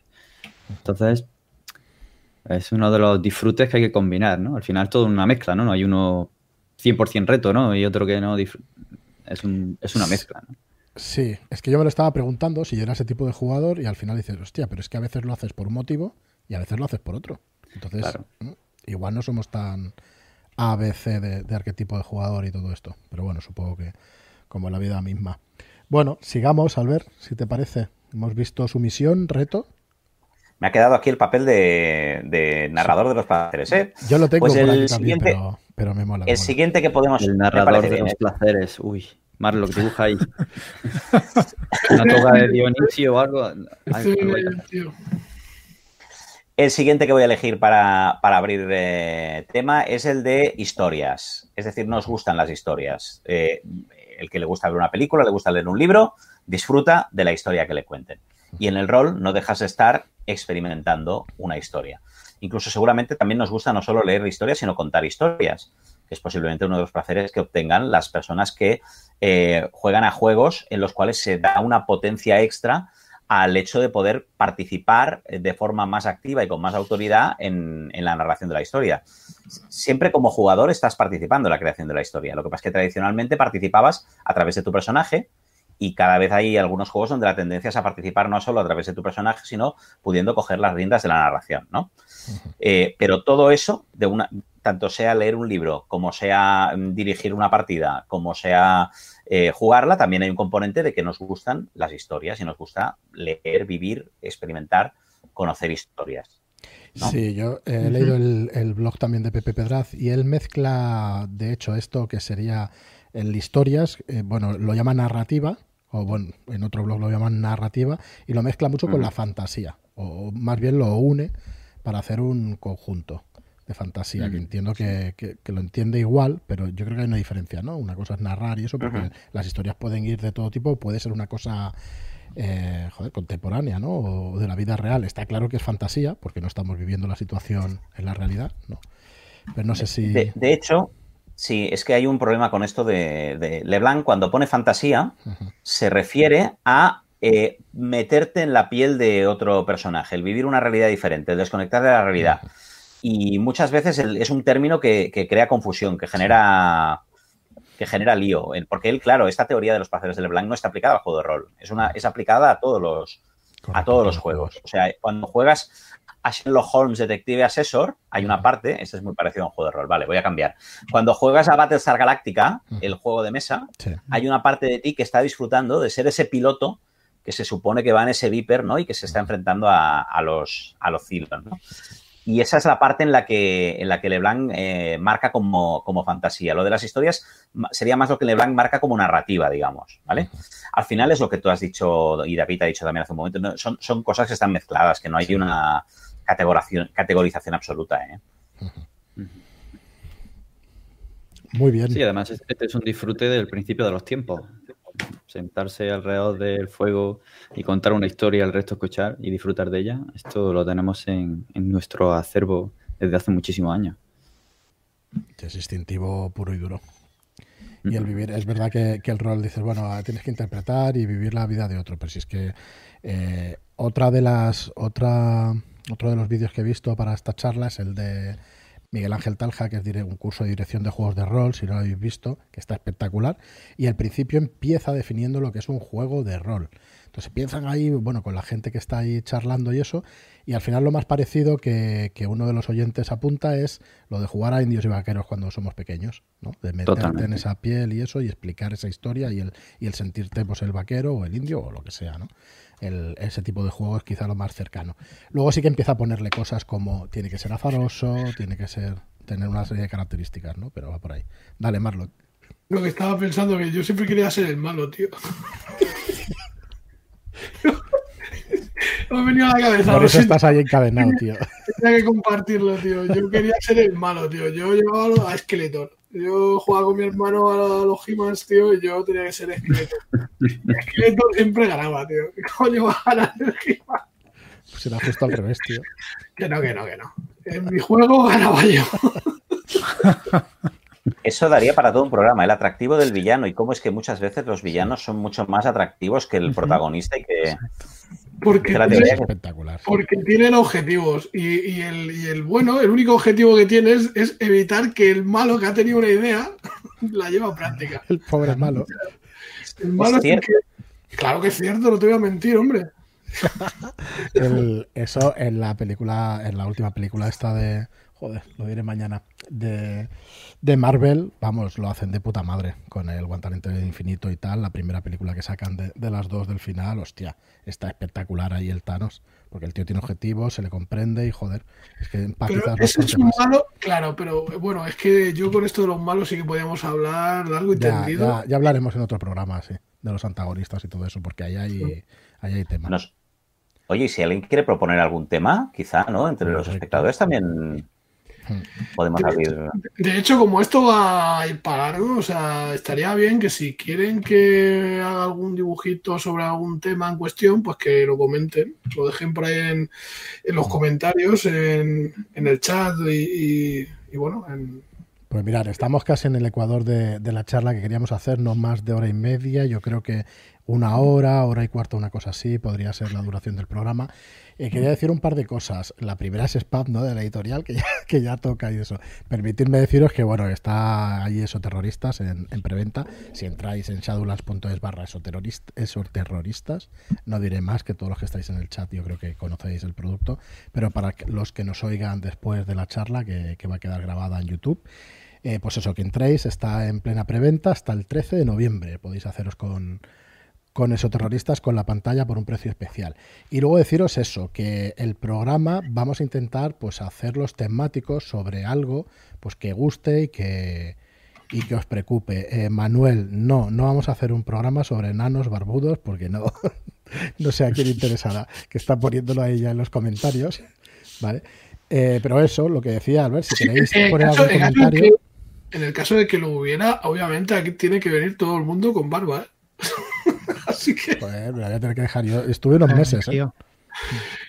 Entonces, Es uno de los disfrutes que hay que combinar, ¿no? Al final es todo una mezcla, ¿no? No hay uno 100% reto, ¿no? Y otro que no. Es, un, es una mezcla, ¿no? Sí, es que yo me lo estaba preguntando si yo era ese tipo de jugador y al final dices, hostia, pero es que a veces lo haces por un motivo y a veces lo haces por otro. Entonces, igual no somos tan ABC de, de arquetipo de jugador y todo esto. Pero bueno, supongo que como la vida misma. Bueno, sigamos, Albert, si te parece. Hemos visto su misión, reto. Me ha quedado aquí el papel de, narrador de los placeres, ¿eh? Yo lo tengo pues el siguiente, pero, me mola. El siguiente que podemos... El narrador de los placeres, uy. Marlo, que dibuja ahí. Una toga de Dionisio o algo. El siguiente que voy a elegir para, abrir eh, tema es el de historias. Es decir, nos gustan las historias. Eh, el que le gusta ver una película, le gusta leer un libro, disfruta de la historia que le cuenten. Y en el rol no dejas de estar experimentando una historia. Incluso seguramente también nos gusta no solo leer historias, sino contar historias, que es posiblemente uno de los placeres que obtengan las personas que eh, juegan a juegos en los cuales se da una potencia extra al hecho de poder participar de forma más activa y con más autoridad en, la narración de la historia. Siempre como jugador estás participando en la creación de la historia. Lo que pasa es que tradicionalmente participabas a través de tu personaje y cada vez hay algunos juegos donde la tendencia es a participar no solo a través de tu personaje, sino pudiendo coger las riendas de la narración, ¿no? Eh, pero todo eso, de una, tanto sea leer un libro, como sea mm, dirigir una partida, como sea eh, jugarla, también hay un componente de que nos gustan las historias y nos gusta leer, vivir, experimentar, conocer historias. Sí, yo he leído el, blog también de Pepe Pedraz y él mezcla, de hecho, esto que sería en historias, eh, bueno, lo llama narrativa, o bueno, en otro blog lo llaman narrativa, y lo mezcla mucho con la fantasía, o más bien lo une para hacer un conjunto de fantasía, que entiendo que, lo entiende igual, pero yo creo que hay una diferencia, ¿no? Una cosa es narrar y eso, porque las historias pueden ir de todo tipo, puede ser una cosa eh, joder, contemporánea, ¿no? O de la vida real. Está claro que es fantasía, porque no estamos viviendo la situación en la realidad, ¿no? Pero no sé si... De, hecho, sí, es que hay un problema con esto de, Leblanc. Cuando pone fantasía, se refiere a eh, meterte en la piel de otro personaje, el vivir una realidad diferente, el desconectar de la realidad. Y muchas veces es un término que, crea confusión, que genera que genera lío. Porque él, claro, esta teoría de los placeres del Leblanc no está aplicada al juego de rol. Es, una, es aplicada a todos los, a todos los juegos. O sea, cuando juegas a Sherlock Holmes Detective Assessor, hay una parte, este es muy parecido a un juego de rol, vale, voy a cambiar. Cuando juegas a Battlestar Galactica, el juego de mesa, hay una parte de ti que está disfrutando de ser ese piloto que se supone que va en ese Viper, ¿no? Y que se está enfrentando a, los, a los Cylon, ¿no? Y esa es la parte en la que, en la que Leblanc eh, marca como, fantasía. Lo de las historias sería más lo que Leblanc marca como narrativa, digamos, ¿vale? Al final es lo que tú has dicho y David ha dicho también hace un momento. son, son cosas que están mezcladas, que no hay una categorización, categorización absoluta, ¿eh? Muy bien. Sí, además este es un disfrute del principio de los tiempos sentarse alrededor del fuego y contar una historia, el resto escuchar y disfrutar de ella, esto lo tenemos en, nuestro acervo desde hace muchísimos años. Es instintivo puro y duro. Y el vivir, es verdad que, el rol dices, bueno, tienes que interpretar y vivir la vida de otro, pero si es que eh, otra de las, otra, otro de los vídeos que he visto para esta charla es el de Miguel Ángel Talja, que es un curso de dirección de juegos de rol, si no lo habéis visto, que está espectacular. Y al principio empieza definiendo lo que es un juego de rol. Entonces piensan ahí, bueno, con la gente que está ahí charlando y eso, y al final lo más parecido que, uno de los oyentes apunta es lo de jugar a indios y vaqueros cuando somos pequeños, ¿no? De meterte en esa piel y eso, y explicar esa historia y el, y el sentirte pues el vaquero o el indio o lo que sea, ¿no? Ese tipo de juego es quizá lo más cercano. Luego sí que empieza a ponerle cosas como tiene que ser azaroso, tiene que ser tener una serie de características, ¿no? Pero va por ahí. Dale, Marlon. Lo que estaba pensando que yo siempre quería ser el malo, tío. Me ha venido a la cabeza. Por eso estás ahí encadenado, tío. Tenía que compartirlo, tío. Yo quería ser el malo, tío. Yo llevaba a Skeletor. Yo jugaba con mi hermano a los He-Mans, tío, y yo tenía que ser Skeletor. Skeletor siempre ganaba, tío. ¿Qué coño va a ganar el He-Man? Pues era justo al revés, tío. Que no, que no, que no. En mi juego ganaba yo. Eso daría para todo un programa, el atractivo del villano y cómo es que muchas veces los villanos son mucho más atractivos que el protagonista y que, Porque, La tiene- teoría Es espectacular. porque tienen objetivos. Y, y el, y el bueno, el único objetivo que tiene es, es evitar que el malo que ha tenido una idea la lleve a práctica. El pobre malo. El malo es cierto. que- Claro que es cierto, no te voy a mentir, hombre. El- eso en la película, en la última película esta de, joder, lo diré mañana, de, de Marvel, vamos, lo hacen de puta madre con el guantelete infinito y tal, la primera película que sacan de, de las dos del final, hostia, está espectacular ahí el Thanos, porque el tío tiene objetivos, se le comprende y joder, es que Pero empatizas ese es bastante un más. malo, claro, pero bueno, es que yo con esto de los malos sí que podíamos hablar largo y Ya, tendido. ya, ya hablaremos en otro programa, sí, de los antagonistas y todo eso, porque ahí hay, ahí hay tema. Nos- Oye, y si alguien quiere proponer algún tema, quizá, ¿no? Entre los espectadores también podemos abrir. De hecho, como esto va a ir para largo, o sea, estaría bien que si quieren que haga algún dibujito sobre algún tema en cuestión, pues que lo comenten, lo dejen por ahí en, en los comentarios, en, en el chat y, y- y bueno, en- Pues mirar, estamos casi en el ecuador de, de la charla que queríamos hacer, no más de hora y media. Yo creo que una hora, hora y cuarto, una cosa así, podría ser la duración del programa. Eh, quería decir un par de cosas. La primera es spam, ¿no? De la editorial, que ya, que ya toca y eso. Permitidme deciros que, bueno, está ahí Esoterroristas en, en preventa. Si entráis en shadowlands.es barra esoterrorist- esoterroristas, no diré más que todos los que estáis en el chat, yo creo que conocéis el producto. Pero para los que nos oigan después de la charla, que, que va a quedar grabada en YouTube, eh, pues eso, que entréis, está en plena preventa hasta el 13 de noviembre. Podéis haceros con, con esoterroristas con la pantalla por un precio especial. Y luego deciros eso, que el programa vamos a intentar pues hacerlos temáticos sobre algo pues que guste y que y que os preocupe. Eh, Manuel, no, no vamos a hacer un programa sobre enanos barbudos porque no, no sé a quién interesará, que está poniéndolo ahí ya en los comentarios, ¿vale? Eh, pero eso, lo que decía Albert, si queréis poner algún comentario... en el caso de que lo hubiera, obviamente aquí tiene que venir todo el mundo con barba. ¿eh? Así que Joder, me voy a tener que dejar yo. Estuve unos meses, ¿eh?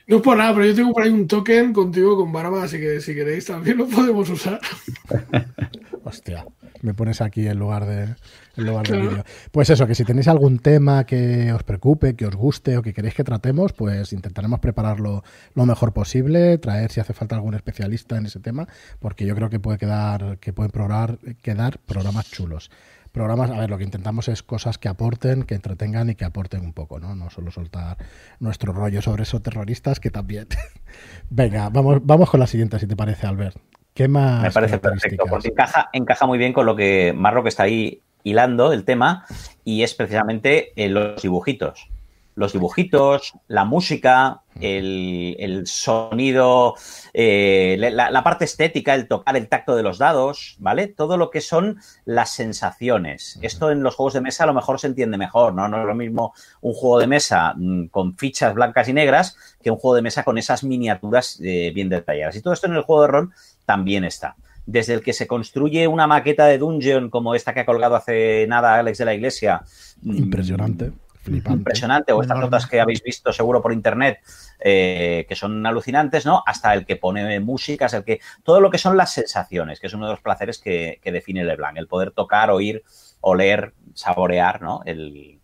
No es por nada, pero yo tengo por ahí un token contigo con barba, así que si queréis también lo podemos usar. Hostia, me pones aquí en lugar de en lugar del Claro. vídeo. Pues eso, que si tenéis algún tema que os preocupe, que os guste o que queréis que tratemos, pues intentaremos prepararlo lo mejor posible, traer si hace falta algún especialista en ese tema, porque yo creo que puede quedar, que pueden programar, quedar programas chulos. Programas, a ver, lo que intentamos es cosas que aporten, que entretengan y que aporten un poco, ¿no? No solo soltar nuestro rollo sobre esos terroristas, que también. Venga, vamos, vamos con la siguiente, si te parece, Albert. ¿Qué más Me parece perfecto, porque encaja, encaja muy bien con lo que Marro que está ahí hilando el tema y es precisamente eh, los dibujitos. Los dibujitos, la música, el, el sonido, eh, la, la parte estética, el tocar, el tacto de los dados, ¿vale? Todo lo que son las sensaciones. Esto en los juegos de mesa a lo mejor se entiende mejor, ¿no? No es lo mismo un juego de mesa mm, con fichas blancas y negras que un juego de mesa con esas miniaturas eh, bien detalladas. Y todo esto en el juego de rol también está. Desde el que se construye una maqueta de dungeon como esta que ha colgado hace nada Alex de la Iglesia. mm, Impresionante, flipante. Impresionante, o estas Enorme. notas que habéis visto seguro por internet, eh, que son alucinantes, ¿no? Hasta el que pone músicas, el que. Todo lo que son las sensaciones, que es uno de los placeres que, que define LeBlanc, el poder tocar, oír, oler, saborear, ¿no? El,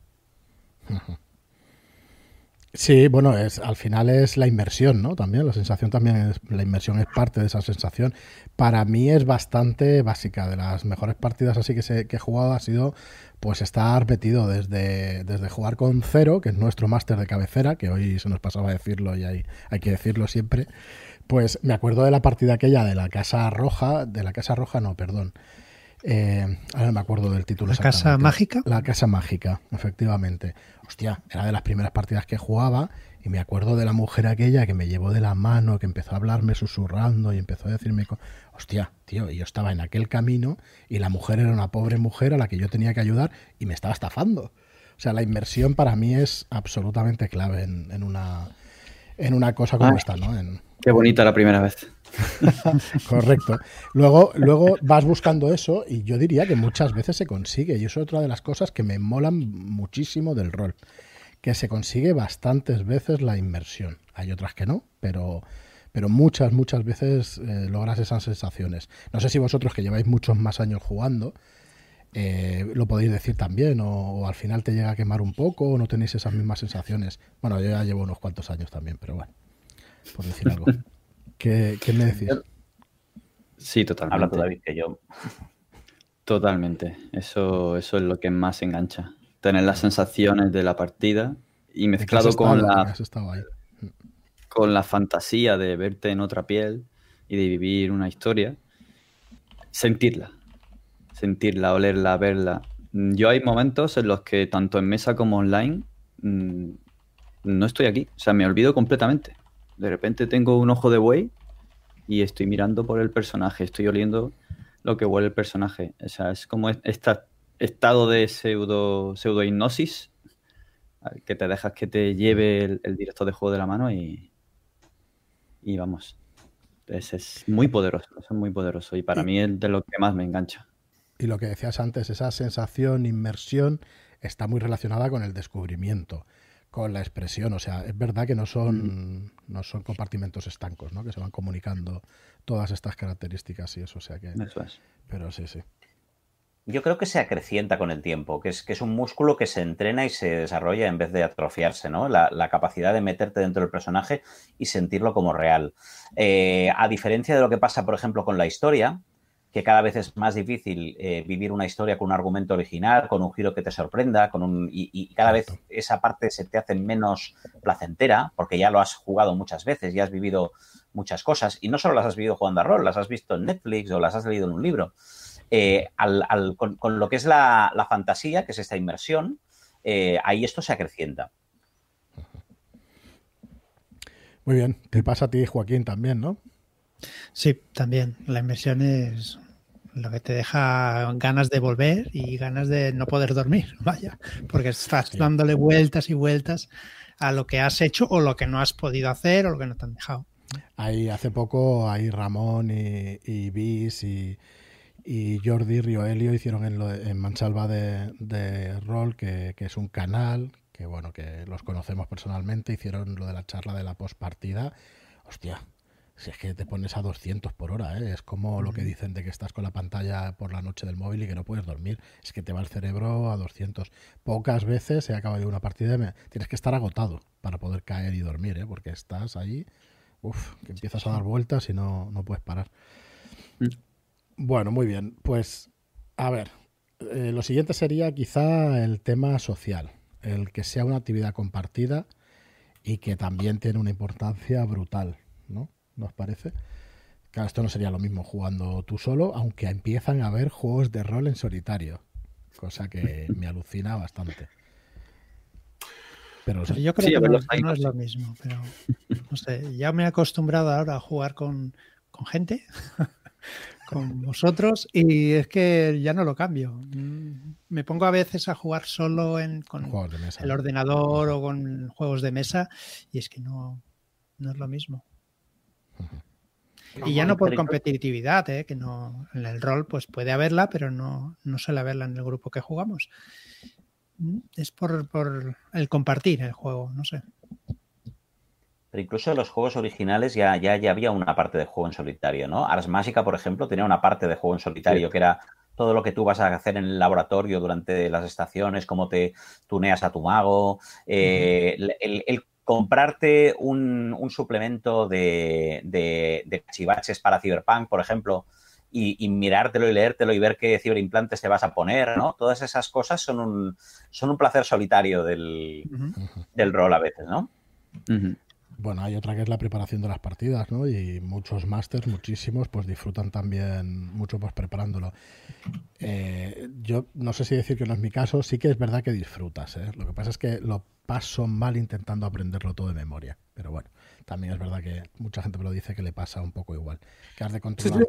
Sí, bueno, es, al final es la inmersión, ¿no? También la sensación también es, la inmersión es parte de esa sensación. Para mí es bastante básica. De las mejores partidas así que, se, que he jugado ha sido pues estar metido desde, desde jugar con Cero, que es nuestro máster de cabecera, que hoy se nos pasaba a decirlo y hay, hay que decirlo siempre. Pues me acuerdo de la partida aquella de la Casa Roja, de la Casa Roja, no, perdón. Eh, ahora no me acuerdo del título. ¿La Casa. Mágica? La Casa Mágica, efectivamente. Hostia, era de las primeras partidas que jugaba y me acuerdo de la mujer aquella que me llevó de la mano, que empezó a hablarme susurrando y empezó a decirme... Hostia, tío, y yo estaba en aquel camino y la mujer era una pobre mujer a la que yo tenía que ayudar y me estaba estafando. O sea, la inmersión para mí es absolutamente clave en, en una, en una cosa como Ay. esta, ¿no? En, Qué bonita la primera vez. Correcto. Luego, luego vas buscando eso y yo diría que muchas veces se consigue. Y eso es otra de las cosas que me molan muchísimo del rol. Que se consigue bastantes veces la inmersión. Hay otras que no, pero, pero muchas, muchas veces eh, logras esas sensaciones. No sé si vosotros que lleváis muchos más años jugando, Eh, lo podéis decir también, o, al final te llega a quemar un poco, o no tenéis esas mismas sensaciones. Bueno, yo ya llevo unos cuantos años también, pero bueno, por decir algo. ¿Qué, me decís? Sí, totalmente. Habla todavía que yo. Totalmente. Eso, eso es lo que más engancha. Tener las sensaciones de la partida y mezclado con la, con la fantasía de verte en otra piel y de vivir una historia, sentirla sentirla, olerla, verla. Yo hay momentos en los que tanto en mesa como online mm, no estoy aquí, o sea, me olvido completamente. De repente tengo un ojo de buey y estoy mirando por el personaje, estoy oliendo lo que huele el personaje. O sea, es como este estado de pseudo, pseudo hipnosis que te dejas que te lleve el, el director de juego de la mano y, y vamos. Es, es muy poderoso, es muy poderoso y para mí es de lo que más me engancha. Y lo que decías antes, esa sensación, inmersión, está muy relacionada con el descubrimiento, con la expresión. O sea, es verdad que no son, no son compartimentos estancos, ¿no? Que se van comunicando todas estas características y eso. O sea que. Eso es. Pero sí, sí. Yo creo que se acrecienta con el tiempo, que es, que es un músculo que se entrena y se desarrolla en vez de atrofiarse, ¿no? La, capacidad de meterte dentro del personaje y sentirlo como real. Eh, a diferencia de lo que pasa, por ejemplo, con la historia, que cada vez es más difícil eh, vivir una historia con un argumento original, con un giro que te sorprenda, con un, y, cada vez esa parte se te hace menos placentera, porque ya lo has jugado muchas veces, ya has vivido muchas cosas, y no solo las has vivido jugando a rol, las has visto en Netflix o las has leído en un libro. Eh, con, lo que es la, fantasía, que es esta inmersión, eh, ahí esto se acrecienta. Muy bien, te pasa a ti, Joaquín, también, ¿no? Sí, también. La inversión es lo que te deja ganas de volver y ganas de no poder dormir, vaya, porque estás dándole vueltas y vueltas a lo que has hecho o lo que no has podido hacer o lo que no te han dejado. Ahí hace poco, ahí Ramón y, y Bis y, Jordi Rioelio hicieron en, en Mansalva de, de Rol, que, que, es un canal, que bueno, que los conocemos personalmente, hicieron lo de la charla de la postpartida. Hostia, si es que te pones a 200 por hora, ¿eh? es como lo que dicen de que estás con la pantalla por la noche del móvil y que no puedes dormir. Es que te va el cerebro a 200. Pocas veces he acabado una partida y tienes que estar agotado para poder caer y dormir, ¿eh? porque estás ahí, uff, que empiezas a dar vueltas y no, no puedes parar. Mm. Bueno, muy bien. Pues, a ver, eh, lo siguiente sería quizá el tema social, el que sea una actividad compartida y que también tiene una importancia brutal, ¿no? ¿Nos parece? Claro, esto no sería lo mismo jugando tú solo, aunque empiezan a haber juegos de rol en solitario, cosa que me alucina bastante. Pero, yo creo que no, es lo mismo, pero no sé, ya me he acostumbrado ahora a jugar con, gente, con vosotros, y es que ya no lo cambio. Me pongo a veces a jugar solo en, con el ordenador o con juegos de mesa, y es que no, no es lo mismo. Y ya no por competitividad, ¿eh? que no en el rol pues puede haberla, pero no, no suele haberla en el grupo que jugamos. Mm, es por, el compartir el juego, no sé. Pero incluso en los juegos originales ya, ya, ya, había una parte de juego en solitario, ¿no? Ars Mágica, por ejemplo, tenía una parte de juego en solitario que era todo lo que tú vas a hacer en el laboratorio durante las estaciones, cómo te tuneas a tu mago, eh, el, el, comprarte un, suplemento de, de, chivaches para Cyberpunk, por ejemplo, y, mirártelo y leértelo y ver qué ciberimplantes te vas a poner, ¿no? Todas esas cosas son un, son un placer solitario del, rol a veces, ¿no? Bueno, hay otra que es la preparación de las partidas, ¿no? Y muchos másters, muchísimos, pues disfrutan también mucho pues preparándolo. Eh, yo no sé si decir que no es mi caso, sí que es verdad que disfrutas, ¿eh? Lo que pasa es que lo paso mal intentando aprenderlo todo de memoria. Pero bueno, también es verdad que mucha gente me lo dice que le pasa un poco igual. Que has de controlar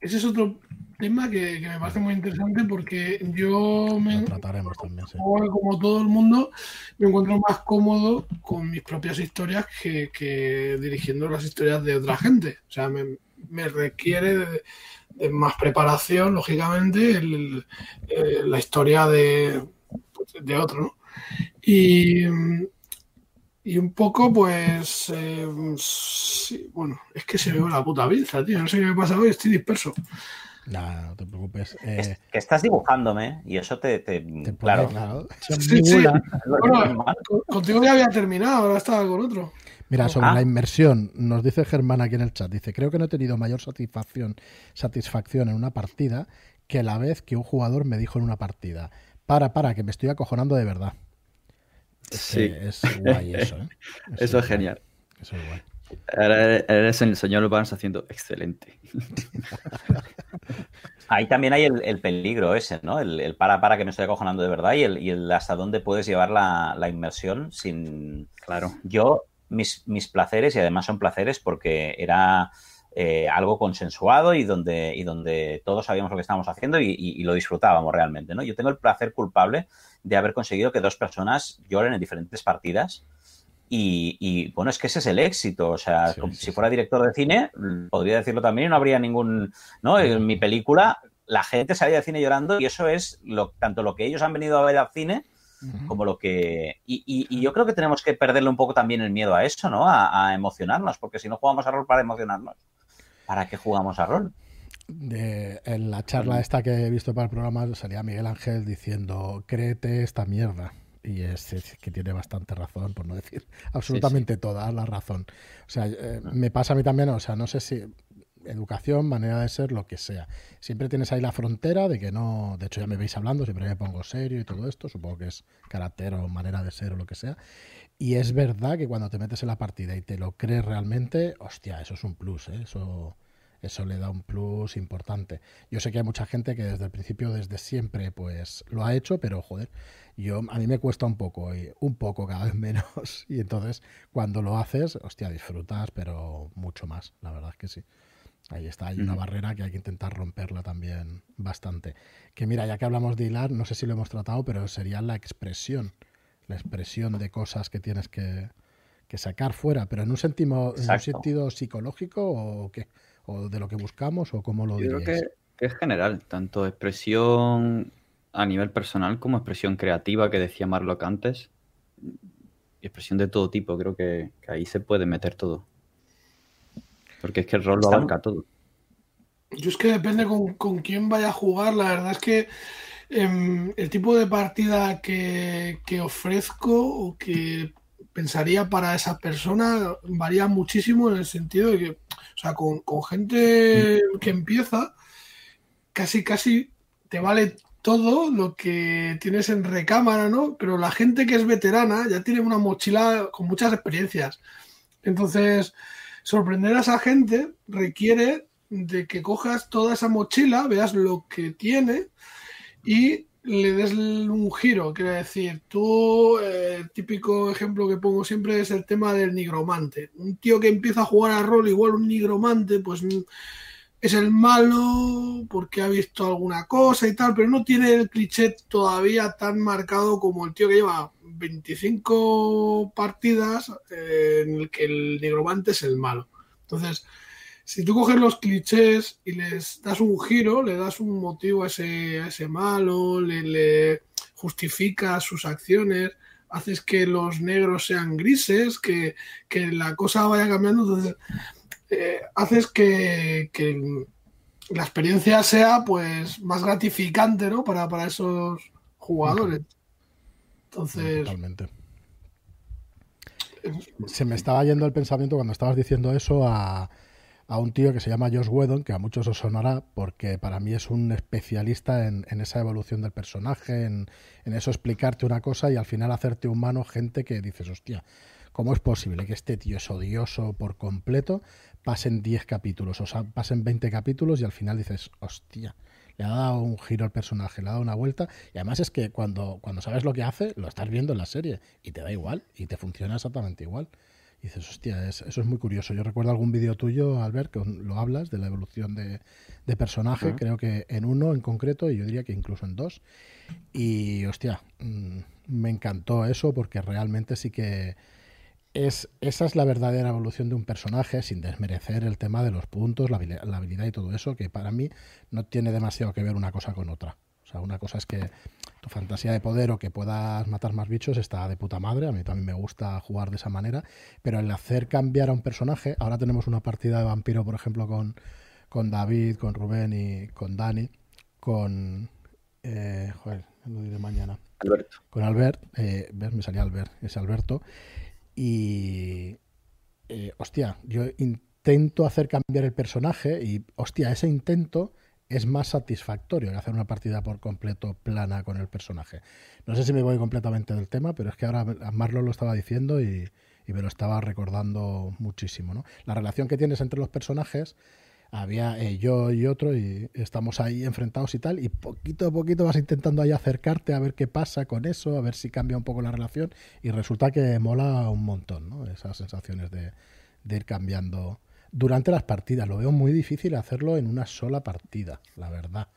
ese, es otro, tema que, me parece muy interesante porque yo me. trataremos también, Como todo el mundo, me encuentro más cómodo con mis propias historias que, dirigiendo las historias de otra gente. O sea, me, requiere de, más preparación, lógicamente, eh, la historia de, de otro, ¿no? Y, y un poco, pues, eh, bueno, es que se ve la puta pinza, tío. No sé qué me pasa hoy, estoy disperso. No, no te preocupes. Es Eh, que estás dibujándome y eso te. te- te claro. claro. Sí, sí. Bueno, contigo ya había terminado, ahora estaba con otro. Mira, sobre Ah. la inmersión, nos dice Germán aquí en el chat, dice, creo que no he tenido mayor satisfacción, satisfacción en una partida que la vez que un jugador me dijo en una partida, para, para, que me estoy acojonando de verdad. Es Sí. es guay eso, ¿eh? Eso es genial. Eso es guay. Ahora eres el señor Barnes haciendo excelente. Ahí también hay el, el peligro ese, ¿no? El, el para, para, que me estoy acojonando de verdad y el, y el hasta dónde puedes llevar la, la inmersión sin. Claro. Yo, mis, mis placeres, y además son placeres porque era eh, algo consensuado y donde, y donde todos sabíamos lo que estábamos haciendo y, y- y lo disfrutábamos realmente, ¿no? Yo tengo el placer culpable de haber conseguido que dos personas lloren en diferentes partidas. Y, y, bueno, es que ese es el éxito. O sea, Sí, como sí, si fuera director de cine, mm, podría decirlo también y no habría ningún. ¿No? En mi película, la gente salía del cine llorando y eso es lo, tanto lo que ellos han venido a ver al cine como lo que. Y, y- y yo creo que tenemos que perderle un poco también el miedo a eso, ¿no? A, a emocionarnos, porque si no jugamos a rol para emocionarnos, ¿para qué jugamos a rol? De- en la charla esta que he visto para el programa salía Miguel Ángel diciendo, créete esta mierda. Y es, es que tiene bastante razón, por no decir absolutamente toda la razón. O sea, eh, me pasa a mí también, o sea, no sé si educación, manera de ser, lo que sea. Siempre tienes ahí la frontera de que no, de hecho ya me veis hablando, siempre me pongo serio y todo esto, supongo que es carácter o manera de ser o lo que sea. Y es verdad que cuando te metes en la partida y te lo crees realmente, hostia, eso es un plus, ¿eh? eso, eso le da un plus importante. Yo sé que hay mucha gente que desde el principio, desde siempre, pues lo ha hecho, pero joder, yo a mí me cuesta un poco, y un poco cada vez menos. Y entonces cuando lo haces, hostia, disfrutas, pero mucho más, la verdad es que sí. Ahí está, hay una barrera que hay que intentar romperla también bastante. Que mira, ya que hablamos de hilar, no sé si lo hemos tratado, pero sería la expresión, la expresión de cosas que tienes que, que sacar fuera, pero en un, sentimo- en un sentido psicológico o qué, o de lo que buscamos o cómo lo Yo creo diríais. que, que es general, tanto expresión a nivel personal como expresión creativa que decía Marlock antes. Y expresión de todo tipo, creo que, que ahí se puede meter todo. Porque es que el rol lo abarca todo. Yo es que depende con, con quién vaya a jugar. La verdad es que em, el tipo de partida que, que ofrezco o que pensaría para esa persona varía muchísimo en el sentido de que, o sea, con, con gente que empieza, casi, casi te vale todo lo que tienes en recámara, ¿no? Pero la gente que es veterana ya tiene una mochila con muchas experiencias. Entonces, sorprender a esa gente requiere de que cojas toda esa mochila, veas lo que tiene y le des un giro. Quiero decir, tú, eh, el típico ejemplo que pongo siempre es el tema del nigromante. Un tío que empieza a jugar a rol, igual un nigromante, pues mm, es el malo porque ha visto alguna cosa y tal, pero no tiene el cliché todavía tan marcado como el tío que lleva 25 partidas en el que el nigromante es el malo. Entonces, si tú coges los clichés y les das un giro, le das un motivo a ese, malo, le, le justificas sus acciones, haces que los negros sean grises, que, la cosa vaya cambiando, entonces eh, haces que, la experiencia sea pues más gratificante ¿no? para esos jugadores. Entonces, Totalmente. Se me estaba yendo el pensamiento cuando estabas diciendo eso a, a un tío que se llama Josh Whedon, que a muchos os sonará, porque para mí es un especialista en, en esa evolución del personaje, en, en eso explicarte una cosa y al final hacerte humano gente que dices, hostia, ¿cómo es posible que este tío es odioso por completo? Pasen 10 capítulos, o sea, pasen 20 capítulos y al final dices, hostia, le ha dado un giro al personaje, le ha dado una vuelta. Y además es que cuando, cuando sabes lo que hace, lo estás viendo en la serie y te da igual y te funciona exactamente igual. Y dices, hostia, es- eso es muy curioso. Yo recuerdo algún vídeo tuyo, Albert, que lo hablas de la evolución de, de personaje, creo que en uno en concreto, y yo diría que incluso en dos. Y, hostia, mm, me encantó eso porque realmente sí que es, esa es la verdadera evolución de un personaje, sin desmerecer el tema de los puntos, la, habili- la habilidad y todo eso, que para mí no tiene demasiado que ver una cosa con otra. O sea, una cosa es que tu fantasía de poder o que puedas matar más bichos está de puta madre, a mí también me gusta jugar de esa manera, pero el hacer cambiar a un personaje, ahora tenemos una partida de vampiro, por ejemplo, con, con David, con Rubén y con Dani, con... Eh, joder, lo diré mañana. Alberto. Con Albert, eh, ¿ves? me salía Albert, es Alberto. Y... eh, hostia, yo intento hacer cambiar el personaje y, hostia, ese intento es más satisfactorio que hacer una partida por completo plana con el personaje. No sé si me voy completamente del tema, pero es que ahora Marlon lo estaba diciendo y, y me lo estaba recordando muchísimo. ¿no? La relación que tienes entre los personajes, había eh, yo y otro y estamos ahí enfrentados y tal, y poquito a poquito vas intentando ahí acercarte a ver qué pasa con eso, a ver si cambia un poco la relación y resulta que mola un montón, ¿no? Esas sensaciones de, ir cambiando durante las partidas. Lo veo muy difícil hacerlo en una sola partida, la verdad.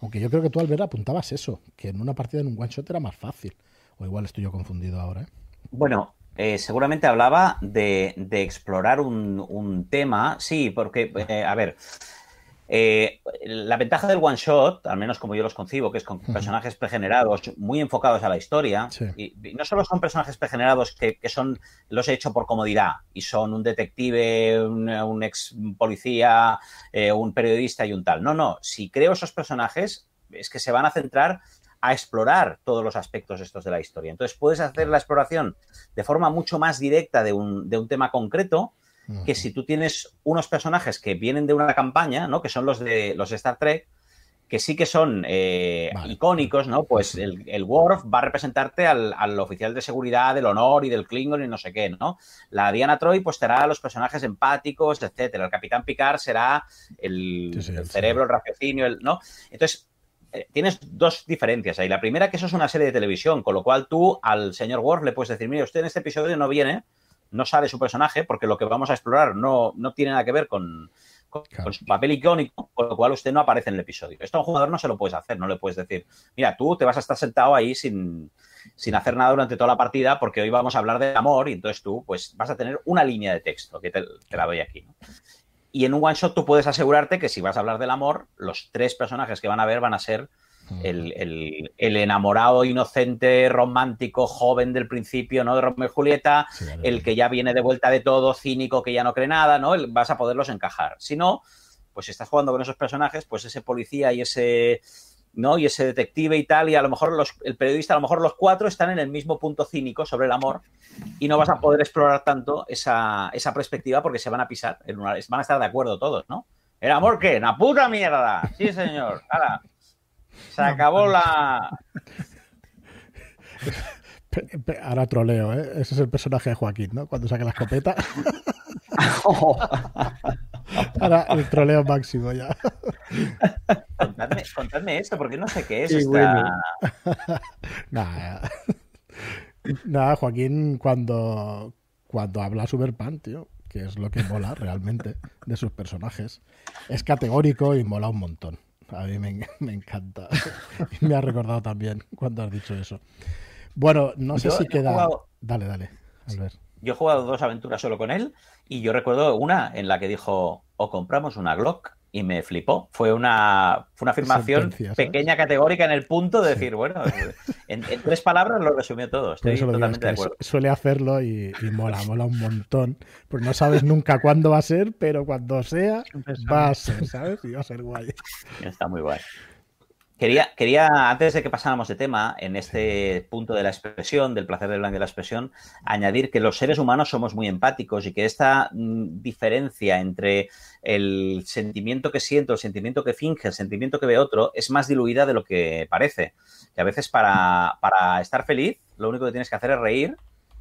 Aunque yo creo que tú, Albert, apuntabas eso, que en una partida en un one shot era más fácil. O igual estoy yo confundido ahora. ¿eh? Bueno, eh, seguramente hablaba de, de explorar un, un, tema. Sí, porque, eh, a ver, eh, la ventaja del one shot, al menos como yo los concibo, que es con personajes pregenerados muy enfocados a la historia, sí. y, y, no solo son personajes pregenerados que, que, son, los he hecho por comodidad, y son un detective, un, un ex policía, eh, un periodista y un tal. No, no, si creo esos personajes, es que se van a centrar a explorar todos los aspectos estos de la historia. Entonces puedes hacer la exploración de forma mucho más directa de un, de un tema concreto que si tú tienes unos personajes que vienen de una campaña, ¿no? Que son los de los de Star Trek, que sí que son eh, vale. icónicos, ¿no? Pues el, el, Worf va a representarte al, al, oficial de seguridad del honor y del Klingon y no sé qué, ¿no? La Diana Troy, pues será los personajes empáticos, etcétera. El Capitán Picard será el, sí, sí, el cerebro, el raciocinio, el, ¿no? Entonces, tienes dos diferencias ahí. La primera, que eso es una serie de televisión, con lo cual tú al señor Worf le puedes decir, mire, usted en este episodio no viene, no sale su personaje, porque lo que vamos a explorar no, no tiene nada que ver con, con, claro. con, su papel icónico, con lo cual usted no aparece en el episodio. Esto a un jugador no se lo puedes hacer, no le puedes decir, mira, tú te vas a estar sentado ahí sin, sin hacer nada durante toda la partida, porque hoy vamos a hablar de amor, y entonces tú pues vas a tener una línea de texto, que te, te la doy aquí. ¿no? Y en un one shot tú puedes asegurarte que si vas a hablar del amor, los tres personajes que van a ver van a ser el, el, el, enamorado inocente, romántico, joven del principio, ¿no? De Romeo y Julieta, sí, el que ya viene de vuelta de todo, cínico, que ya no cree nada, ¿no? Vas a poderlos encajar. Si no, pues si estás jugando con esos personajes, pues ese policía y ese. ¿No? Y ese detective y tal, y a lo mejor los, el periodista, a lo mejor los cuatro están en el mismo punto cínico sobre el amor y no vas a poder explorar tanto esa, esa perspectiva porque se van a pisar, en una, van a estar de acuerdo todos, ¿no? ¿El amor qué? ¡Una puta mierda! Sí, señor. Ahora, se acabó la. Ahora troleo, ¿eh? Ese es el personaje de Joaquín, ¿no? Cuando saque la escopeta. Ahora el troleo máximo ya. Contadme, contadme esto, porque no sé qué es sí, esta. Bueno. Nada. Nada, Joaquín, cuando, cuando habla Superpan, tío, que es lo que mola realmente de sus personajes, es categórico y mola un montón. A mí me, me encanta. me ha recordado también cuando has dicho eso. Bueno, no sé yo si queda. Jugado... Dale, dale. A ver. Yo he jugado dos aventuras solo con él y yo recuerdo una en la que dijo: o compramos una Glock y me flipó. Fue una, fue una afirmación pequeña, categórica en el punto de sí. decir, bueno, en, en, tres palabras lo resumió todo. Estoy totalmente de acuerdo. Suele hacerlo y, y, mola, mola un montón. Pues no sabes nunca cuándo va a ser, pero cuando sea, va a ser, ¿sabes? Y va a ser guay. Está muy guay. Quería, quería, antes de que pasáramos de tema, en este punto de la expresión, del placer del blanco de la expresión, añadir que los seres humanos somos muy empáticos y que esta mm, diferencia entre el sentimiento que siento, el sentimiento que finge, el sentimiento que ve otro, es más diluida de lo que parece. Que a veces para, para estar feliz, lo único que tienes que hacer es reír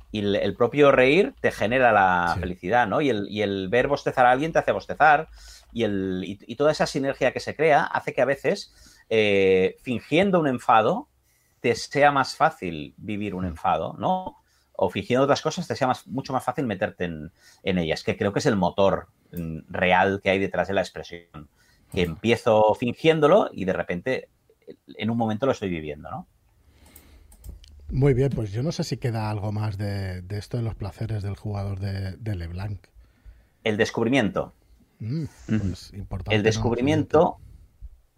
y el, el propio reír te genera la sí. felicidad, ¿no? Y el, y el, ver bostezar a alguien te hace bostezar y, el, y, y toda esa sinergia que se crea hace que a veces eh, fingiendo un enfado, te sea más fácil vivir un enfado, ¿no? O fingiendo otras cosas, te sea más, mucho más fácil meterte en, en, ellas, que creo que es el motor mm, real que hay detrás de la expresión. Que empiezo fingiéndolo y de repente en un momento lo estoy viviendo, ¿no? Muy bien, pues yo no sé si queda algo más de, de esto de los placeres del jugador de, de El descubrimiento. Mm, pues importante, el descubrimiento. ¿no?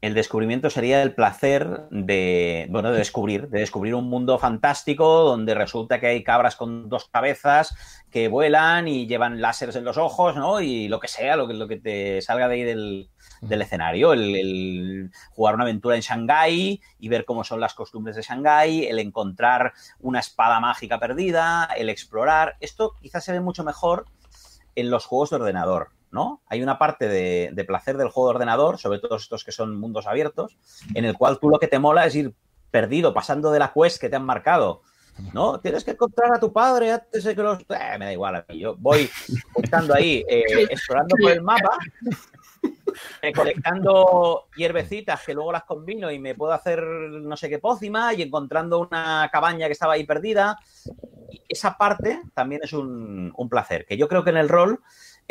El descubrimiento sería el placer de, bueno, de descubrir, de descubrir un mundo fantástico donde resulta que hay cabras con dos cabezas que vuelan y llevan láseres en los ojos, ¿no? Y lo que sea, lo que, lo que te salga de ahí del, del escenario, el, el, jugar una aventura en Shanghái y ver cómo son las costumbres de Shanghái, el encontrar una espada mágica perdida, el explorar. Esto quizás se ve mucho mejor en los juegos de ordenador, ¿no? Hay una parte de, placer del juego de ordenador, sobre todo estos que son mundos abiertos, en el cual tú lo que te mola es ir perdido, pasando de la quest que te han marcado. ¿No? Tienes que encontrar a tu padre antes de que los. Eh, me da igual a mí. Yo voy estando ahí, eh, explorando por el mapa, recolectando hierbecitas que luego las combino y me puedo hacer no sé qué pócima y encontrando una cabaña que estaba ahí perdida. Esa parte también es un placer, que yo creo que en el rol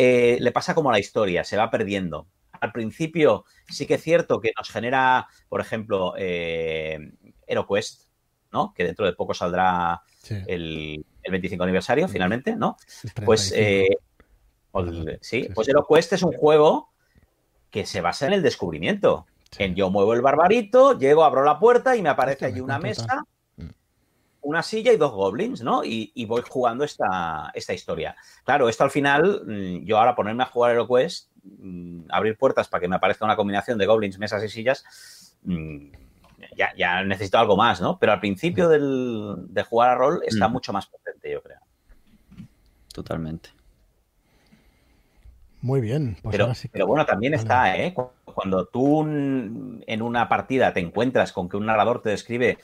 eh, le pasa como a la historia, se va perdiendo. Al principio sí que es cierto que nos genera, por ejemplo, eh, HeroQuest, ¿no? Que dentro de poco saldrá sí. el, el, 25 aniversario, sí. finalmente, ¿no? Pues, eh, sí, pues HeroQuest es un juego que se basa en el descubrimiento. En yo muevo el barbarito, llego, abro la puerta y me aparece allí una mesa una silla y dos goblins, ¿no? Y, y voy jugando esta, esta, historia. Claro, esto al final, mm, yo ahora ponerme a jugar HeroQuest, mm, abrir puertas para que me aparezca una combinación de goblins, mesas y sillas, mm, ya, ya, necesito algo más, ¿no? Pero al principio del, de jugar a rol está mucho más potente, yo creo. Totalmente. Muy bien. Pues pero, sí que... pero, bueno, también vale. está, ¿eh? Cuando tú en una partida te encuentras con que un narrador te describe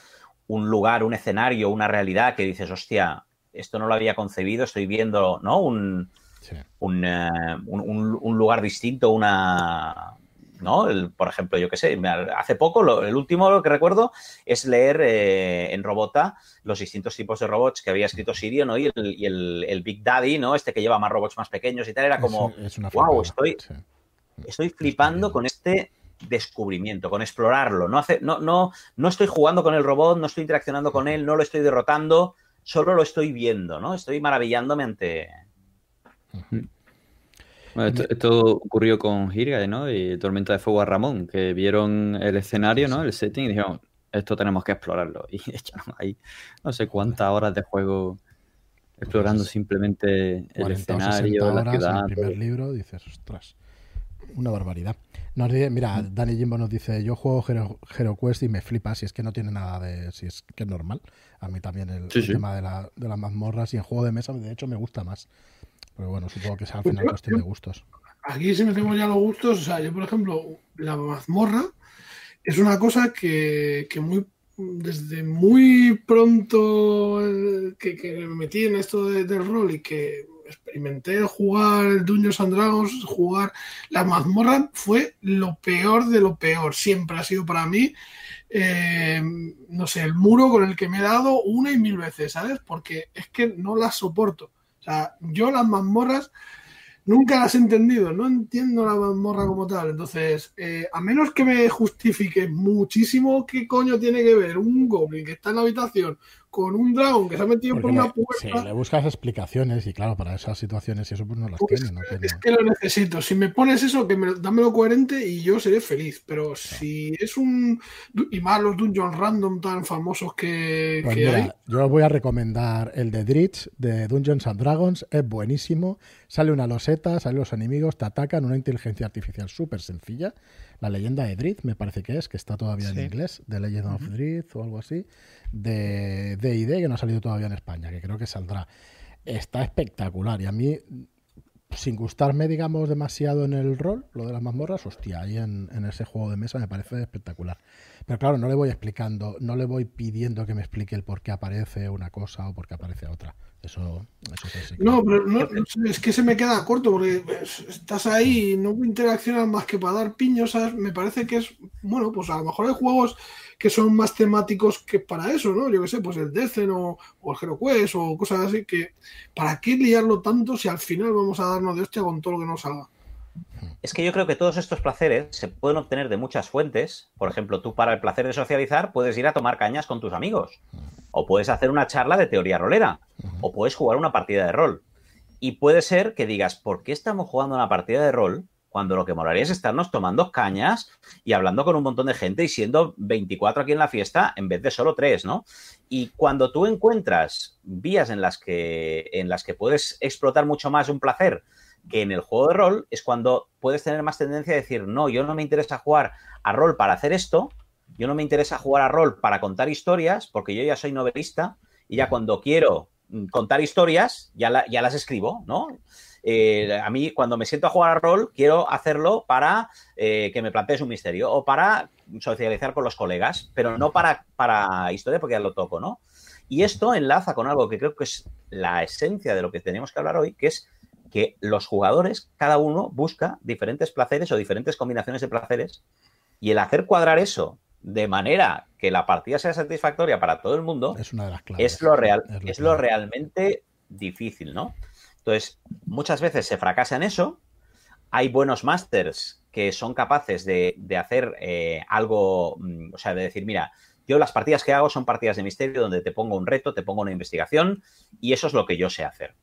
un lugar, un escenario, una realidad que dices, hostia, esto no lo había concebido, estoy viendo, ¿no? Un, sí. un, uh, un, un, lugar distinto, una. ¿No? El, por ejemplo, yo qué sé, hace poco, lo, el último que recuerdo es leer eh, en Robota los distintos tipos de robots que había escrito Sirio, ¿no? Y el, y el, el Big Daddy, ¿no? Este que lleva más robots más pequeños y tal, era como, es, es wow, estoy, sí. estoy flipando con este descubrimiento, con explorarlo. No, hace, no, no, no estoy jugando con el robot, no estoy interaccionando con él, no lo estoy derrotando, solo lo estoy viendo, ¿no? Estoy maravillándome ante. Bueno, esto, esto, ocurrió con Hirga, ¿no? Y Tormenta de Fuego a Ramón, que vieron el escenario, ¿no? El setting y dijeron, esto tenemos que explorarlo. Y echaron ahí no sé cuántas horas de juego explorando pues simplemente el escenario, la ciudad. En el primer libro dices, ostras, una barbaridad. Nos dice, mira, Dani Jimbo nos dice, yo juego Hero, HeroQuest y me flipa, si es que no tiene nada de, si es que es normal. A mí también el, sí, el sí. tema de, la, de, las mazmorras y en juego de mesa, de hecho, me gusta más. Pero bueno, supongo que es al final pues cuestión de gustos. Aquí si metemos ya los gustos, o sea, yo por ejemplo, la mazmorra es una cosa que, que muy desde muy pronto que, que, me metí en esto de, del rol y que experimenté jugar Dungeons and Dragons, jugar la mazmorra, fue lo peor de lo peor. Siempre ha sido para mí, eh, no sé, el muro con el que me he dado una y mil veces, ¿sabes? Porque es que no las soporto. O sea, yo las mazmorras nunca las he entendido, no entiendo la mazmorra como tal. Entonces, eh, a menos que me justifique muchísimo qué coño tiene que ver un goblin que está en la habitación con un dragón que se ha metido Porque por una puerta. Sí, le buscas explicaciones y claro, para esas situaciones y eso pues no las pues tiene. No tiene. Es que lo necesito. Si me pones eso, que me, dámelo coherente y yo seré feliz. Pero si es un. Y más los dungeons random tan famosos que, pues que mira, hay. Yo os voy a recomendar el de Dritch de Dungeons and Dragons. Es buenísimo. Sale una loseta, salen los enemigos, te atacan, una inteligencia artificial súper sencilla. La leyenda de Drizzt, me parece que es, que está todavía sí. en inglés, The Legend uh -huh. of Drizzt o algo así, de D&D, que no ha salido todavía en España, que creo que saldrá. Está espectacular y a mí, sin gustarme, digamos, demasiado en el rol, lo de las mazmorras, hostia, ahí en, en ese juego de mesa me parece espectacular. Pero claro, no le voy explicando, no le voy pidiendo que me explique el por qué aparece una cosa o por qué aparece otra. Eso, No, pero no, es que se me queda corto porque estás ahí y no interaccionas más que para dar piños. ¿sabes? Me parece que es, bueno, pues a lo mejor hay juegos que son más temáticos que para eso, ¿no? Yo qué sé, pues el Decen o, o el HeroQuest o cosas así que ¿para qué liarlo tanto si al final vamos a darnos de hostia con todo lo que nos salga? Es que yo creo que todos estos placeres se pueden obtener de muchas fuentes. Por ejemplo, tú para el placer de socializar puedes ir a tomar cañas con tus amigos. O puedes hacer una charla de teoría rolera. O puedes jugar una partida de rol. Y puede ser que digas, ¿por qué estamos jugando una partida de rol cuando lo que molaría es estarnos tomando cañas y hablando con un montón de gente y siendo 24 aquí en la fiesta en vez de solo 3, ¿no? Y cuando tú encuentras vías en las que, en las que puedes explotar mucho más un placer que en el juego de rol, es cuando puedes tener más tendencia a decir, no, yo no me interesa jugar a rol para hacer esto, yo no me interesa jugar a rol para contar historias, porque yo ya soy novelista y ya cuando quiero mm, contar historias, ya, ya las escribo, ¿no? Eh, a mí, cuando me siento a jugar a rol, quiero hacerlo para eh, que me plantees un misterio o para socializar con los colegas, pero no para, para historia porque ya lo toco, ¿no? Y esto enlaza con algo que creo que es la esencia de lo que tenemos que hablar hoy, que es que los jugadores, cada uno busca diferentes placeres o diferentes combinaciones de placeres y el hacer cuadrar eso de manera que la partida sea satisfactoria para todo el mundo es, una de las claves. es lo real, es, lo realmente difícil, ¿no? Entonces, muchas veces se fracasa en eso. Hay buenos masters que son capaces de, hacer eh, algo, mm, o sea, de decir, mira, yo las partidas que hago son partidas de misterio donde te pongo un reto, te pongo una investigación y eso es lo que yo sé hacer.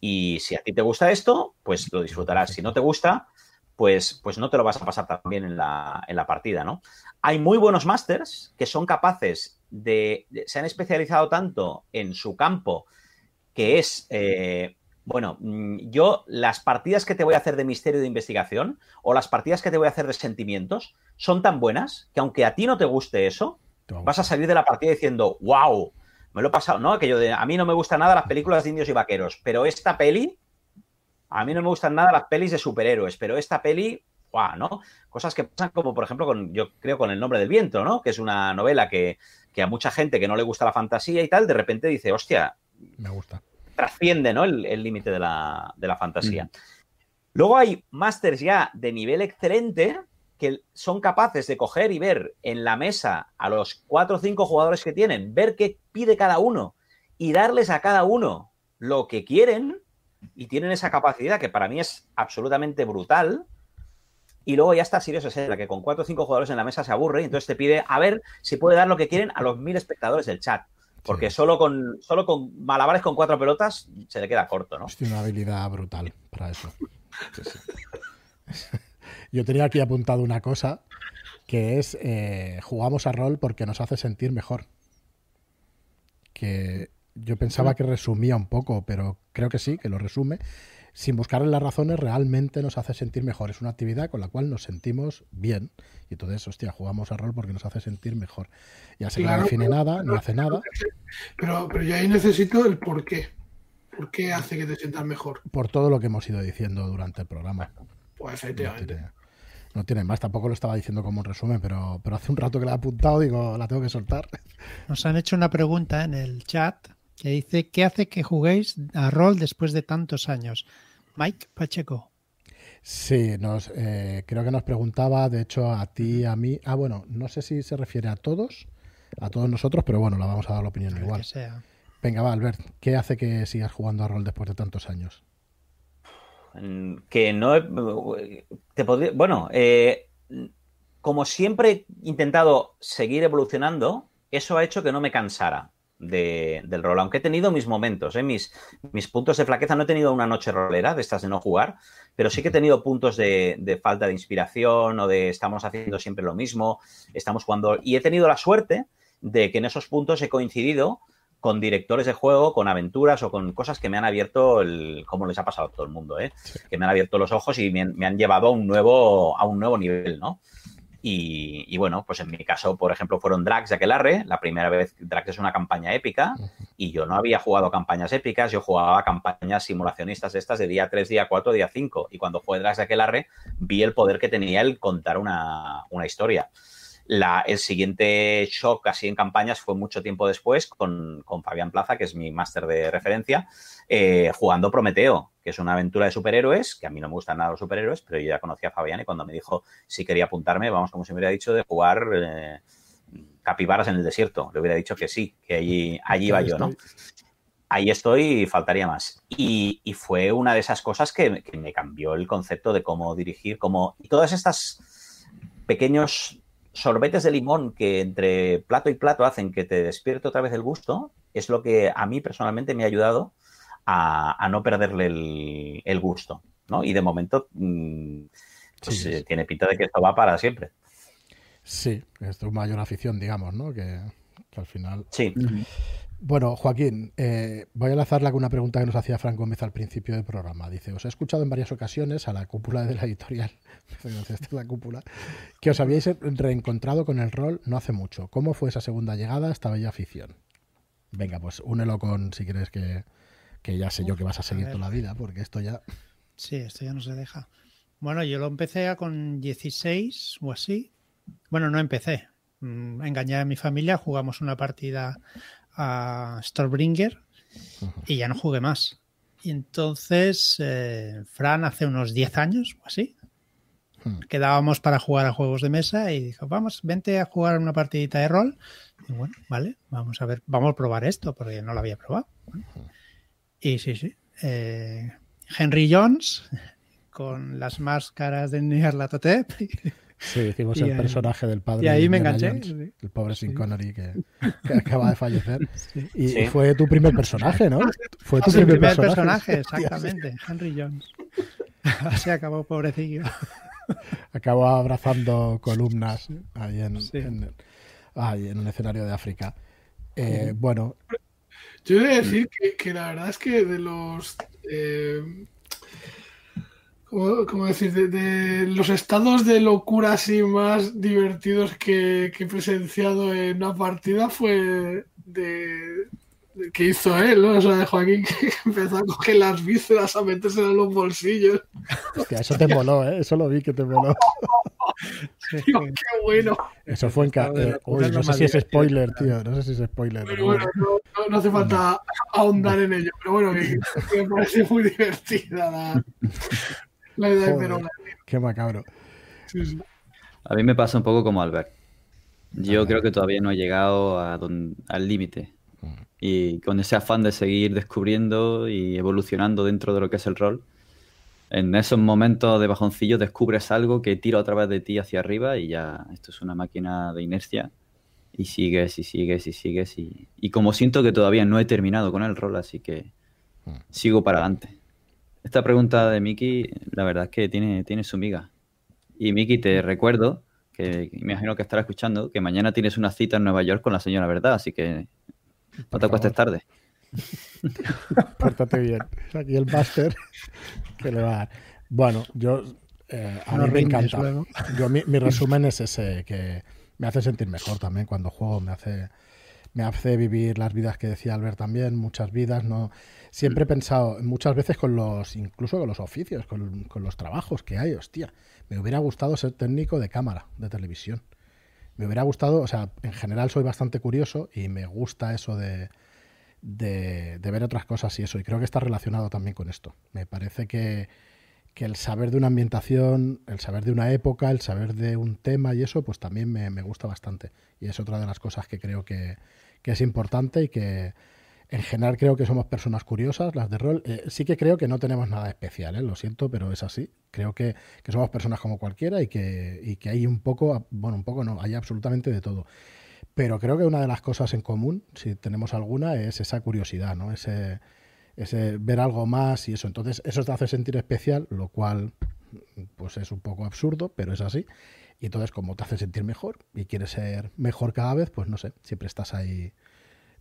Y si a ti te gusta esto, pues lo disfrutarás. Si no te gusta, pues, pues no te lo vas a pasar también en la, en la partida, ¿no? Hay muy buenos masters que son capaces de, se han especializado tanto en su campo que es eh, bueno, mm, yo las partidas que te voy a hacer de misterio de investigación o las partidas que te voy a hacer de sentimientos son tan buenas que aunque a ti no te guste eso, vas a salir de la partida diciendo, wow, me lo he pasado, ¿no? Aquello de, a mí no me gustan nada las películas de indios y vaqueros, pero esta peli, a mí no me gustan nada las pelis de superhéroes, pero esta peli, wow, ¿no? Cosas que pasan como, por ejemplo, con, yo creo con El nombre del viento, ¿no? Que es una novela que, que a mucha gente que no le gusta la fantasía y tal, de repente dice, hostia, me gusta trasciende ¿no? el límite de la, de la, fantasía. Mm. Luego hay masters ya de nivel excelente que son capaces de coger y ver en la mesa a los cuatro o cinco jugadores que tienen, ver qué pide cada uno y darles a cada uno lo que quieren y tienen esa capacidad que para mí es absolutamente brutal. Y luego ya está Sirius es la que con cuatro o cinco jugadores en la mesa se aburre y entonces te pide a ver si puede dar lo que quieren a los mil espectadores del chat. Porque solo, con, solo con malabares con cuatro pelotas se le queda corto, ¿no? Tiene una habilidad brutal para eso. Yo tenía aquí apuntado una cosa que es eh, jugamos a rol porque nos hace sentir mejor. Que yo pensaba que resumía un poco, pero creo que sí, que lo resume sin buscarle las razones, realmente nos hace sentir mejor. Es una actividad con la cual nos sentimos bien. Y entonces, hostia, jugamos a rol porque nos hace sentir mejor. Ya sé que no define nada, no hace nada. Pero, pero yo ahí necesito el por qué. ¿Por qué hace que te sientas mejor? Por todo lo que hemos ido diciendo durante el programa. Pues efectivamente. No tiene, más, tampoco lo estaba diciendo como un resumen, pero, pero hace un rato que la he apuntado, digo, la tengo que soltar. Nos han hecho una pregunta en el chat que dice, ¿qué hace que juguéis a rol después de tantos años? Mike Pacheco. Sí, nos, eh, creo que nos preguntaba, de hecho, a ti, a mí. Ah, bueno, no sé si se refiere a todos, a todos nosotros, pero bueno, la vamos a dar la opinión igual. Venga, va, Albert, ¿qué hace que sigas jugando a rol después de tantos años? Que no. Te podría, bueno, eh, como siempre he intentado seguir evolucionando, eso ha hecho que no me cansara del rol, aunque he tenido mis momentos, ¿eh? mis, mis puntos de flaqueza. No he tenido una noche rolera de estas de no jugar, pero sí que he tenido puntos de, falta de inspiración o de estamos haciendo siempre lo mismo, estamos jugando. Y he tenido la suerte de que en esos puntos he coincidido con directores de juego, con aventuras o con cosas que me han abierto, el, como les ha pasado a todo el mundo, ¿eh? que me han abierto los ojos y me, me, han llevado a un nuevo, a un nuevo nivel, ¿no? Y, bueno, pues en mi caso, por ejemplo, fueron Drax de Aquelarre. La primera vez, Drax es una campaña épica y yo no había jugado campañas épicas, yo jugaba campañas simulacionistas estas de día 3, día 4, día 5. Y cuando fue Drax de Aquelarre, vi el poder que tenía el contar una, una historia. La, el siguiente shock así en campañas fue mucho tiempo después con, con Fabián Plaza, que es mi máster de referencia, eh, jugando Prometeo, que es una aventura de superhéroes, que a mí no me gustan nada los superhéroes, pero yo ya conocía a Fabián y cuando me dijo si quería apuntarme, vamos, como se me hubiera dicho, de jugar eh, capibaras en el desierto. Le hubiera dicho que sí, que allí, allí iba yo, ¿no? Ahí estoy y faltaría más. Y, fue una de esas cosas que, que me cambió el concepto de cómo dirigir, cómo... Y todas estas pequeños sorbetes de limón que entre plato y plato hacen que te despierte otra vez el gusto, es lo que a mí personalmente me ha ayudado a, no perderle el, gusto. ¿no? Y de momento, mm, pues eh, tiene pinta de que esto va para siempre. Sí, es tu mayor afición, digamos, ¿no? Que, al final. Sí. Bueno, Joaquín, eh, voy a lanzarle con una pregunta que nos hacía Franco Gómez al principio del programa. Dice, os he escuchado en varias ocasiones a la cúpula de la editorial, la cúpula, que os habíais reencontrado con el rol no hace mucho. ¿Cómo fue esa segunda llegada a esta bella afición? Venga, pues únelo con, si quieres que, que ya sé yo que vas a seguir toda la vida, porque esto ya... Sí, esto ya no se deja. Bueno, yo lo empecé con 16 o así. Bueno, no empecé. Mm, engañé a mi familia, jugamos una partida a Stormbringer y ya no jugué más. Y entonces, eh, Fran hace unos 10 años o así, hmm. quedábamos para jugar a juegos de mesa y dijo, vamos, vente a jugar una partidita de rol. Y bueno, vale, vamos a ver, vamos a probar esto, porque no lo había probado. Y sí, sí. Eh, Henry Jones, con las máscaras de Nyarlathotep Sí, hicimos el personaje del padre. Y ahí me enganché. El pobre Sin Connery que, acaba de fallecer. Y, fue tu primer personaje, ¿no? Fue tu primer, personaje. exactamente. Henry Jones. Así acabó, pobrecillo. Acabó abrazando columnas ahí en, en, un escenario de África. Eh, bueno. Yo he de decir que, la verdad es que de los. Eh, ¿cómo, decir? De, los estados de locura así más divertidos que, he presenciado en una partida fue de, que hizo él, ¿no? O sea, de Joaquín que empezó a coger las vísceras, a meterse en los bolsillos. Hostia, eso te moló, ¿eh? Eso lo vi que te moló. qué bueno. Eso fue en eh, no sé si es spoiler, tío. No sé si es spoiler. Pero bueno, no, hace falta ahondar en ello. Pero bueno, me parece muy divertida la, la idea de Qué macabro. A mí me pasa un poco como Albert. Yo creo que todavía no he llegado a al límite. Mm. Y con ese afán de seguir descubriendo y evolucionando dentro de lo que es el rol, en esos momentos de bajoncillo descubres algo que tira otra vez de ti hacia arriba y ya esto es una máquina de inercia y sigues y sigues y sigues y, y como siento que todavía no he terminado con el rol, así que mm. sigo para adelante. Esta pregunta de Miki, la verdad es que tiene, tiene su miga. Y Miki, te recuerdo, que me imagino que estará escuchando, que mañana tienes una cita en Nueva York con la señora Verdad, así que no te acuestes tarde. Pórtate bien. Aquí el máster que le va a dar. Bueno, yo eh, a mí me encanta. Yo, mi, mi, resumen es ese, que me hace sentir mejor también cuando juego, me hace, me hace vivir las vidas que decía Albert también, muchas vidas, no Siempre he pensado, muchas veces con los, incluso con los oficios, con, los trabajos que hay, hostia, me hubiera gustado ser técnico de cámara, de televisión. Me hubiera gustado, o sea, en general soy bastante curioso y me gusta eso de, de, ver otras cosas y eso. Y creo que está relacionado también con esto. Me parece que, que, el saber de una ambientación, el saber de una época, el saber de un tema y eso, pues también me, gusta bastante. Y es otra de las cosas que creo que, que es importante y que en general creo que somos personas curiosas, las de rol. Eh, sí que creo que no tenemos nada especial, ¿eh? lo siento, pero es así. Creo que, somos personas como cualquiera y que, y que hay un poco, bueno, un poco no, hay absolutamente de todo. Pero creo que una de las cosas en común, si tenemos alguna, es esa curiosidad, ¿no? Ese, ese ver algo más y eso. Entonces, eso te hace sentir especial, lo cual pues es un poco absurdo, pero es así. Y entonces, como te hace sentir mejor y quieres ser mejor cada vez, pues no sé, siempre estás ahí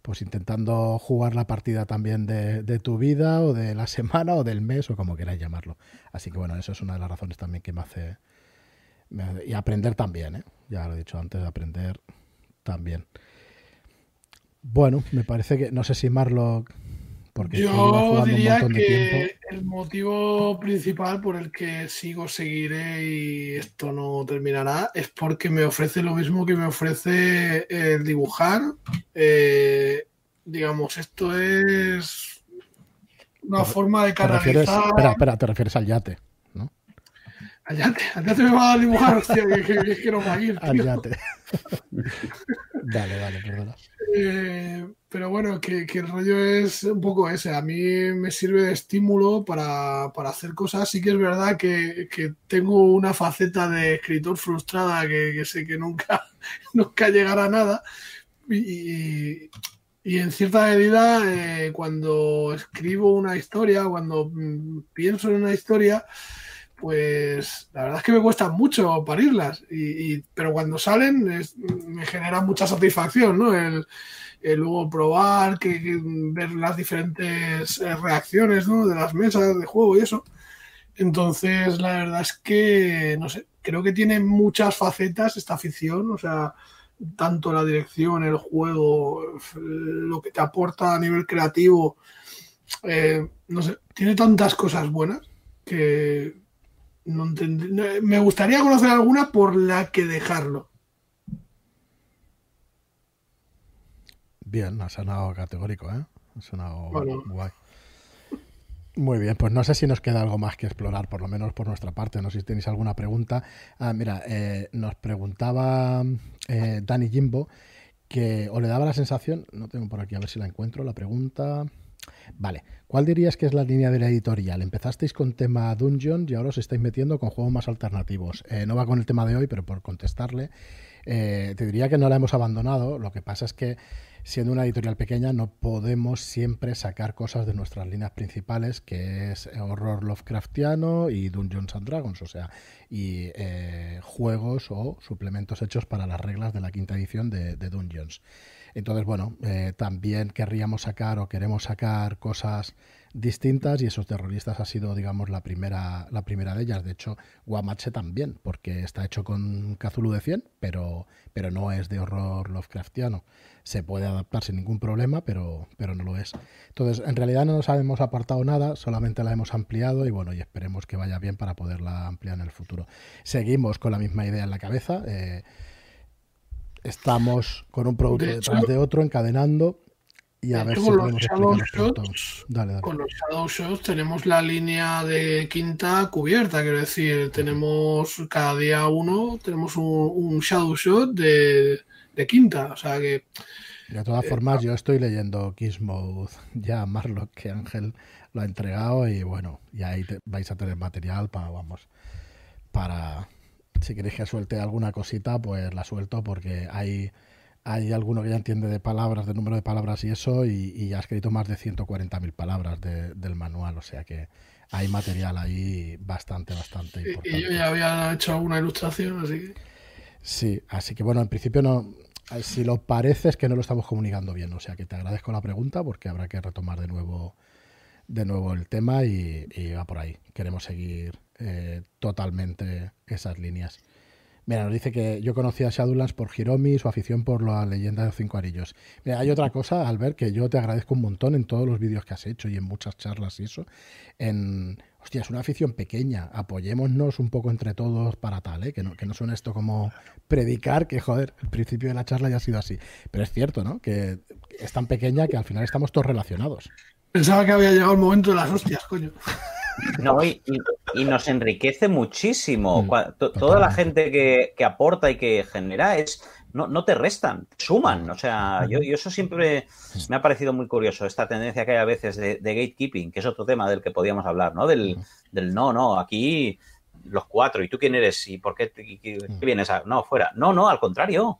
pues intentando jugar la partida también de, tu vida o de la semana o del mes o como queráis llamarlo. Así que bueno, eso es una de las razones también que me hace... y aprender también, ¿eh? ya lo he dicho antes, aprender también. Bueno, me parece que, no sé si Marlock porque Yo diría que el motivo principal por el que sigo, seguiré y esto no terminará es porque me ofrece lo mismo que me ofrece el dibujar. Eh, digamos, esto es una forma de canalizar... espera, espera, te refieres al yate, ¿no? Al yate, al yate me va a dibujar, hostia, que, es que no va a ir. Al yate. dale, dale, perdona. Eh, pero bueno, que, el rollo es un poco ese. A mí me sirve de estímulo para, hacer cosas. Sí que es verdad que, tengo una faceta de escritor frustrada que, sé que nunca, nunca llegará a nada. Y, en cierta medida, eh, cuando escribo una historia, cuando mm, pienso en una historia, pues la verdad es que me cuesta mucho parirlas, y, pero cuando salen me genera mucha satisfacción, ¿no? El, luego probar, que, ver las diferentes eh, reacciones ¿no? de las mesas de juego y eso. Entonces, la verdad es que, no sé, creo que tiene muchas facetas esta afición, o sea, tanto la dirección, el juego, lo que te aporta a nivel creativo, eh, no sé, tiene tantas cosas buenas que no me gustaría conocer alguna por la que dejarlo. Bien, ha sonado categórico, ¿eh? Ha sonado guay. Muy bien, pues no sé si nos queda algo más que explorar, por lo menos por nuestra parte. No sé si tenéis alguna pregunta. Ah, mira, eh, nos preguntaba eh, Dani Jimbo que o le daba la sensación, no tengo por aquí a ver si la encuentro, la pregunta. Vale, ¿cuál dirías que es la línea de la editorial? Empezasteis con tema Dungeon y ahora os estáis metiendo con juegos más alternativos. Eh, no va con el tema de hoy, pero por contestarle, te diría que no la hemos abandonado. Lo que pasa es que siendo una editorial pequeña no podemos siempre sacar cosas de nuestras líneas principales, que es horror Lovecraftiano y Dungeons and Dragons, o sea, y eh, juegos o suplementos hechos para las reglas de la quinta edición de, Dungeons. Entonces, bueno, eh, también querríamos sacar o queremos sacar cosas distintas y esos terroristas ha sido, digamos, la primera, la primera de ellas. De hecho, Guamache también, porque está hecho con Cthulhu de 100, pero, pero no es de horror Lovecraftiano. Se puede adaptar sin ningún problema, pero, pero no lo es. Entonces, en realidad no nos hemos apartado nada, solamente la hemos ampliado y bueno, y esperemos que vaya bien para poderla ampliar en el futuro. Seguimos con la misma idea en la cabeza. Eh, estamos con un producto detrás de otro, encadenando y a ver si podemos Con los Shadow Shots tenemos la línea de quinta cubierta, quiero decir, tenemos cada día uno, tenemos un, Shadow Shot de, quinta, o sea que... De todas eh, formas, yo estoy leyendo Mode ya Marlock, que Ángel lo ha entregado y bueno, y ahí vais a tener material para, vamos, para, si queréis que suelte alguna cosita, pues la suelto porque hay hay alguno que ya entiende de palabras, de número de palabras y eso, y, ha escrito más de 140.000 palabras del manual, o sea que hay material ahí bastante, bastante importante. Y yo ya había hecho alguna ilustración, así que... Sí, así que bueno, en principio no, si lo parece es que no lo estamos comunicando bien, o sea que te agradezco la pregunta porque habrá que retomar de nuevo de nuevo el tema y, va por ahí. Queremos seguir eh, totalmente esas líneas. Mira, nos dice que yo conocí a Shadowlands por Hiromi, su afición por la leyenda de los cinco arillos. Mira, hay otra cosa, Albert, que yo te agradezco un montón en todos los vídeos que has hecho y en muchas charlas y eso. En, hostia, es una afición pequeña, apoyémonos un poco entre todos para tal, ¿eh? que, no, que no suene esto como predicar, que joder, el principio de la charla ya ha sido así. Pero es cierto, ¿no? Que es tan pequeña que al final estamos todos relacionados. Pensaba que había llegado el momento de las hostias, coño. No, y, nos enriquece muchísimo. Mm, toda la gente que, aporta y que genera es. No, te restan, suman. O sea, yo, eso siempre me ha parecido muy curioso, esta tendencia que hay a veces de, gatekeeping, que es otro tema del que podíamos hablar, ¿no? Del, del no, no, aquí los cuatro, ¿y tú quién eres? ¿Y por qué, qué vienes? A... No, fuera. No, no, al contrario.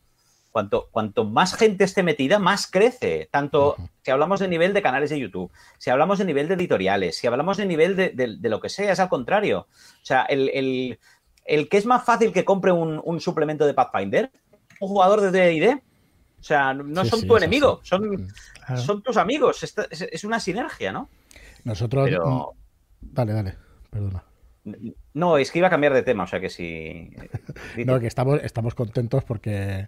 Cuanto, cuanto más gente esté metida, más crece. Tanto si hablamos de nivel de canales de YouTube, si hablamos de nivel de editoriales, si hablamos de nivel de, lo que sea, es al contrario. O sea, el, que es más fácil que compre un, suplemento de Pathfinder, un jugador de D&D. O sea, no son tu enemigo, son, son tus amigos. Es, una sinergia, ¿no? Nosotros. Mm, dale, dale, perdona. No, es que iba a cambiar de tema, o sea que sí. no, que estamos, estamos contentos porque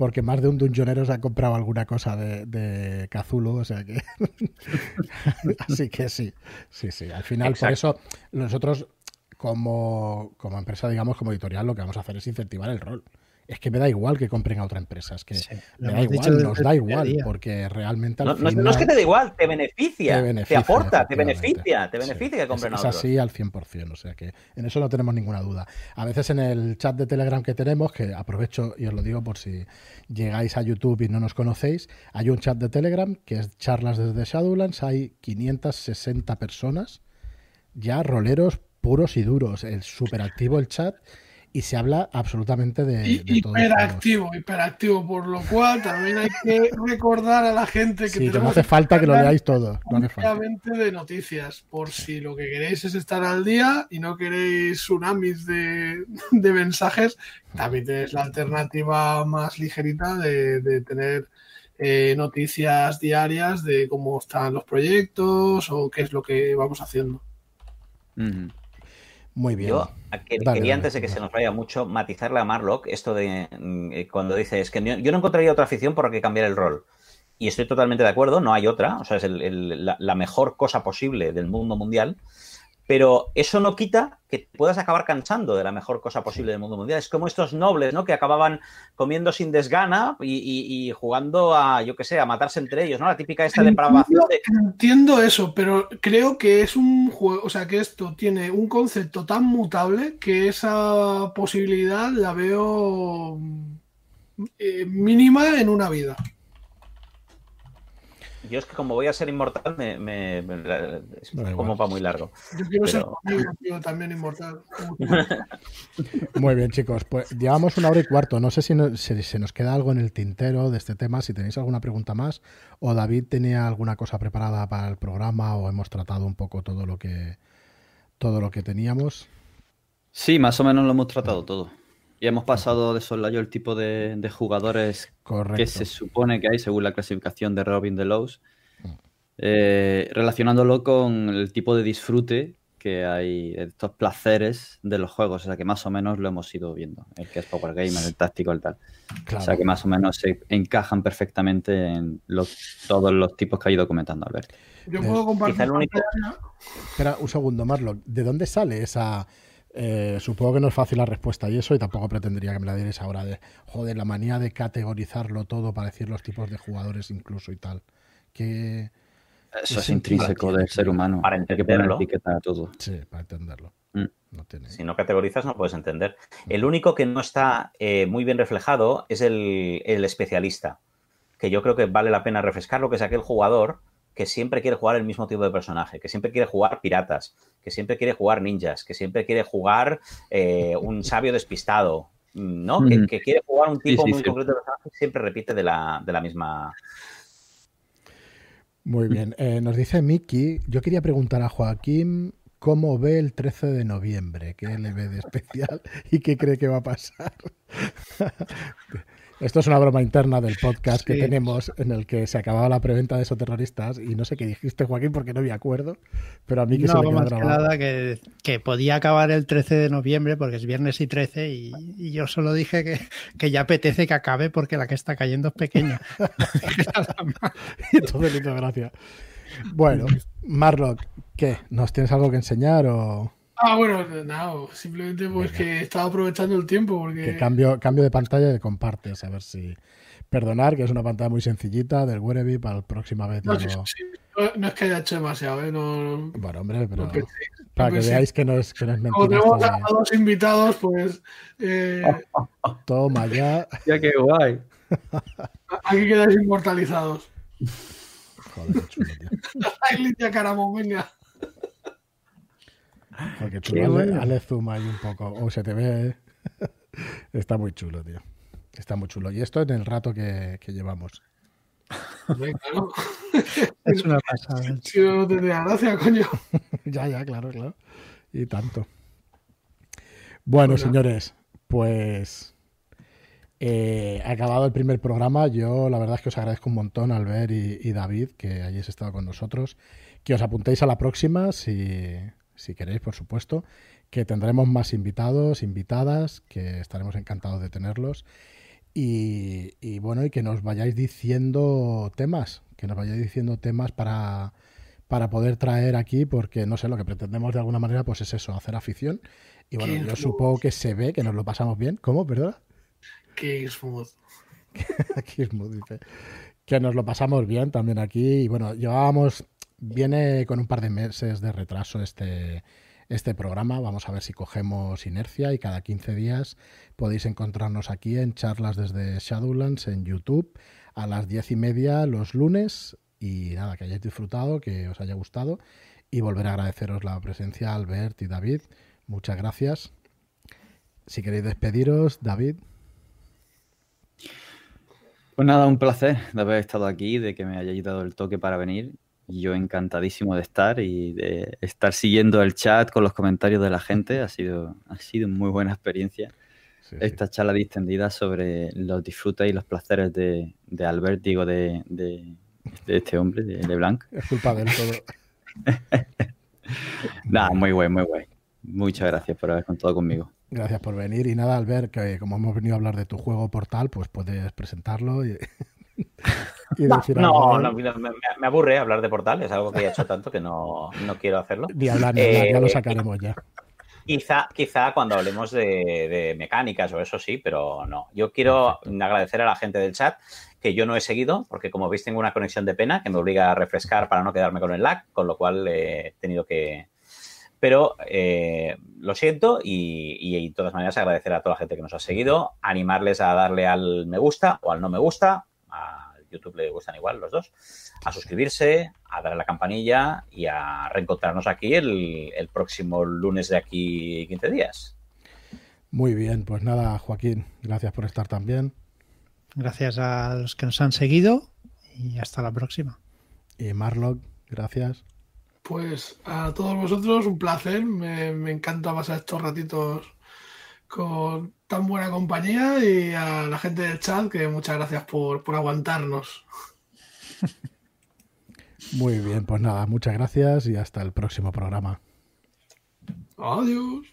porque más de un dungeonero se ha comprado alguna cosa de, de o sea que... Así que sí, sí, sí. Al final, por eso nosotros como, como empresa, digamos, como editorial, lo que vamos a hacer es incentivar el rol es que me da igual que compren a otra empresa, es que me da igual, nos da igual, porque realmente no, no, es que te da igual, te beneficia, te, aporta, te beneficia, te beneficia que compren a otros. Es así al 100%, o sea que en eso no tenemos ninguna duda. A veces en el chat de Telegram que tenemos, que aprovecho y os lo digo por si llegáis a YouTube y no nos conocéis, hay un chat de Telegram que es charlas desde Shadowlands, hay 560 personas, ya roleros puros y duros, es súper activo el chat y se habla absolutamente de, Y- de todo. hiperactivo, hiperactivo, por lo cual también hay que recordar a la gente que Sí, que no hace falta que lo leáis todo. No hace falta. de noticias, por si lo que queréis es estar al día y no queréis tsunamis de, de mensajes, también tenéis la alternativa más ligerita de, de tener eh, noticias diarias de cómo están los proyectos o qué es lo que vamos haciendo. Muy bien. Yo Dale, quería, dale, antes de que dale. se nos vaya mucho, matizarle a Marlock esto de mm, eh, cuando dice es que yo, yo no encontraría otra afición por la que cambiar el rol. Y estoy totalmente de acuerdo, no hay otra, o sea, es el- el- la, la mejor cosa posible del mundo mundial. Pero eso no quita que te puedas acabar cansando de la mejor cosa posible del mundo mundial. Es como estos nobles, ¿no? Que acababan comiendo sin desgana y, y- y jugando a, yo qué sé, a matarse entre ellos, ¿no? La típica esta depravación de, Entiendo eso, pero creo que es un juego, o sea, que esto tiene un concepto tan mutable que esa posibilidad la veo eh, mínima en una vida. Yo es que como voy a ser inmortal, me, me- me- es como para muy largo. Yo quiero ser Pero- también inmortal. Muy bien, chicos. Pues llevamos una hora y cuarto. No sé si, no- si se nos queda algo en el tintero de este tema. Si tenéis alguna pregunta más, o David tenía alguna cosa preparada para el programa, o hemos tratado un poco todo lo que todo lo que teníamos. Sí, más o menos lo hemos tratado todo. Y hemos pasado de soslayo el tipo de, de jugadores Correcto. que se supone que hay según la clasificación de Robin de Lowe's, Mm. eh, relacionándolo con el tipo de disfrute que hay, estos placeres de los juegos, o sea que más o menos lo hemos ido viendo, el que es Power Gamer, el táctico, el tal. Claro. O sea que más o menos se encajan perfectamente en los- todos los tipos que ha ido comentando Alberto. Yo puedo compartir quizá el único- pantalla. Espera un segundo, Marlo. ¿De dónde sale esa.? Eh, supongo que no es fácil la respuesta y eso, y tampoco pretendería que me la dierais ahora de. Joder, la manía de categorizarlo todo para decir los tipos de jugadores incluso y tal. Que. Eso es intrínseco del ser humano. Para Hay que poner entenderlo. etiqueta a todo. Sí, para entenderlo. Mm. No tiene. Si no categorizas, no puedes entender. El único que no está eh, muy bien reflejado es el, el especialista, que yo creo que vale la pena refrescarlo, que es aquel jugador que siempre quiere jugar el mismo tipo de personaje, que siempre quiere jugar piratas, que siempre quiere jugar ninjas, que siempre quiere jugar eh, un sabio despistado, ¿no? Que, quiere jugar un tipo sí, muy sí. concreto de personaje y siempre repite de la, de la misma. Muy bien. Eh, nos dice Miki. Yo quería preguntar a Joaquín cómo ve el 13 de noviembre, qué le ve de especial y qué cree que va a pasar. Esto es una broma interna del podcast que Sí. tenemos en el que se acababa la preventa de esos terroristas y no sé qué dijiste, Joaquín, porque no me acuerdo, pero a mí que se No, le queda más que nada que, que podía acabar el 13 de noviembre porque es viernes y 13 y, y yo solo dije que, que ya apetece que acabe porque la que está cayendo es pequeña. Entonces le hizo gracia. Bueno, Marlock, ¿qué? ¿Nos tienes algo que enseñar o Ah, bueno, no, simplemente pues que estaba aprovechando el tiempo porque que cambio, cambio de pantalla y compartes? A ver si... Perdonar, que es una pantalla muy sencillita del Wereby, para la próxima vez. no, ya sí, lo- sí, no- no es que haya hecho demasiado, ¿eh? No, no- Bueno, hombre, pero no pensé. para que veáis que no es, que no es Como mentira. tenemos esto a dos invitados, pues eh, Toma ya. Ya qué guay. aquí quedáis inmortalizados. Joder, qué chulo, tío. Ay, Lidia Caramón, venga. Qué chulo. Hazle, hazle zoom ahí un poco. O se te ve. Está muy chulo, tío. Está muy chulo. Y esto en el rato que, que llevamos. Es una pasada. Si no, no tendría gracia, coño. ya, ya, claro, claro. Y tanto. Bueno, Bueno. señores, pues eh, acabado el primer programa. Yo la verdad es que os agradezco un montón, Albert y, y David, que hayáis estado con nosotros. Que os apuntéis a la próxima, si, si queréis, por supuesto. Que tendremos más invitados, invitadas, que estaremos encantados de tenerlos. Y, y bueno, y que nos vayáis diciendo temas, que nos vayáis diciendo temas para, para poder traer aquí, porque no sé, lo que pretendemos de alguna manera, pues es eso, hacer afición. Y bueno, Qué yo smooth. supongo que se ve, que nos lo pasamos bien. ¿Cómo? ¿Perdona? Qué smooth. Es muy dice. Que nos lo pasamos bien también aquí. Y bueno, llevábamos, viene con un par de meses de retraso este, este programa. Vamos a ver si cogemos inercia y cada 15 días podéis encontrarnos aquí en charlas desde Shadowlands en YouTube a las 10 y media los lunes. Y nada, que hayáis disfrutado, que os haya gustado. Y volver a agradeceros la presencia, Albert y David. Muchas gracias. Si queréis despediros, David. Pues nada, un placer de haber estado aquí, de que me hayáis dado el toque para venir. Yo encantadísimo de estar y de estar siguiendo el chat con los comentarios de la gente. Ha sido, ha sido muy buena experiencia. Sí, sí. Esta charla distendida sobre los disfrutes y los placeres de, de Albert, digo, de, de- de este hombre, de LeBlanc. Es culpa del todo. Nada, muy guay, muy guay. Muchas gracias por haber contado conmigo. Gracias por venir. Y nada, Albert, que como hemos venido a hablar de tu juego portal, pues puedes presentarlo y, y decir algo No, él. no, me, aburre hablar de Portal, es algo que he hecho tanto que no, no quiero hacerlo. Ni hablar, ni hablar, ya lo Eh, sacaremos ya. Quizá, quizá cuando hablemos de, de mecánicas o eso sí, pero no. Yo quiero agradecer a la gente del chat que yo no he seguido, porque como veis tengo una conexión de pena que me obliga a refrescar para no quedarme con el lag, con lo cual he tenido que... Pero eh, lo siento y, y de todas maneras agradecer a toda la gente que nos ha seguido, animarles a darle al me gusta o al no me gusta, a YouTube le gustan igual los dos, a suscribirse, a darle a la campanilla y a reencontrarnos aquí el, el próximo lunes de aquí 15 días. Muy bien, pues nada, Joaquín, gracias por estar también. Gracias a los que nos han seguido y hasta la próxima. Y Marlock, gracias. Pues a todos vosotros un placer. Me, me encanta pasar estos ratitos con tan buena compañía y a la gente del chat que muchas gracias por, por aguantarnos. Muy bien, pues nada, muchas gracias y hasta el próximo programa. Adiós.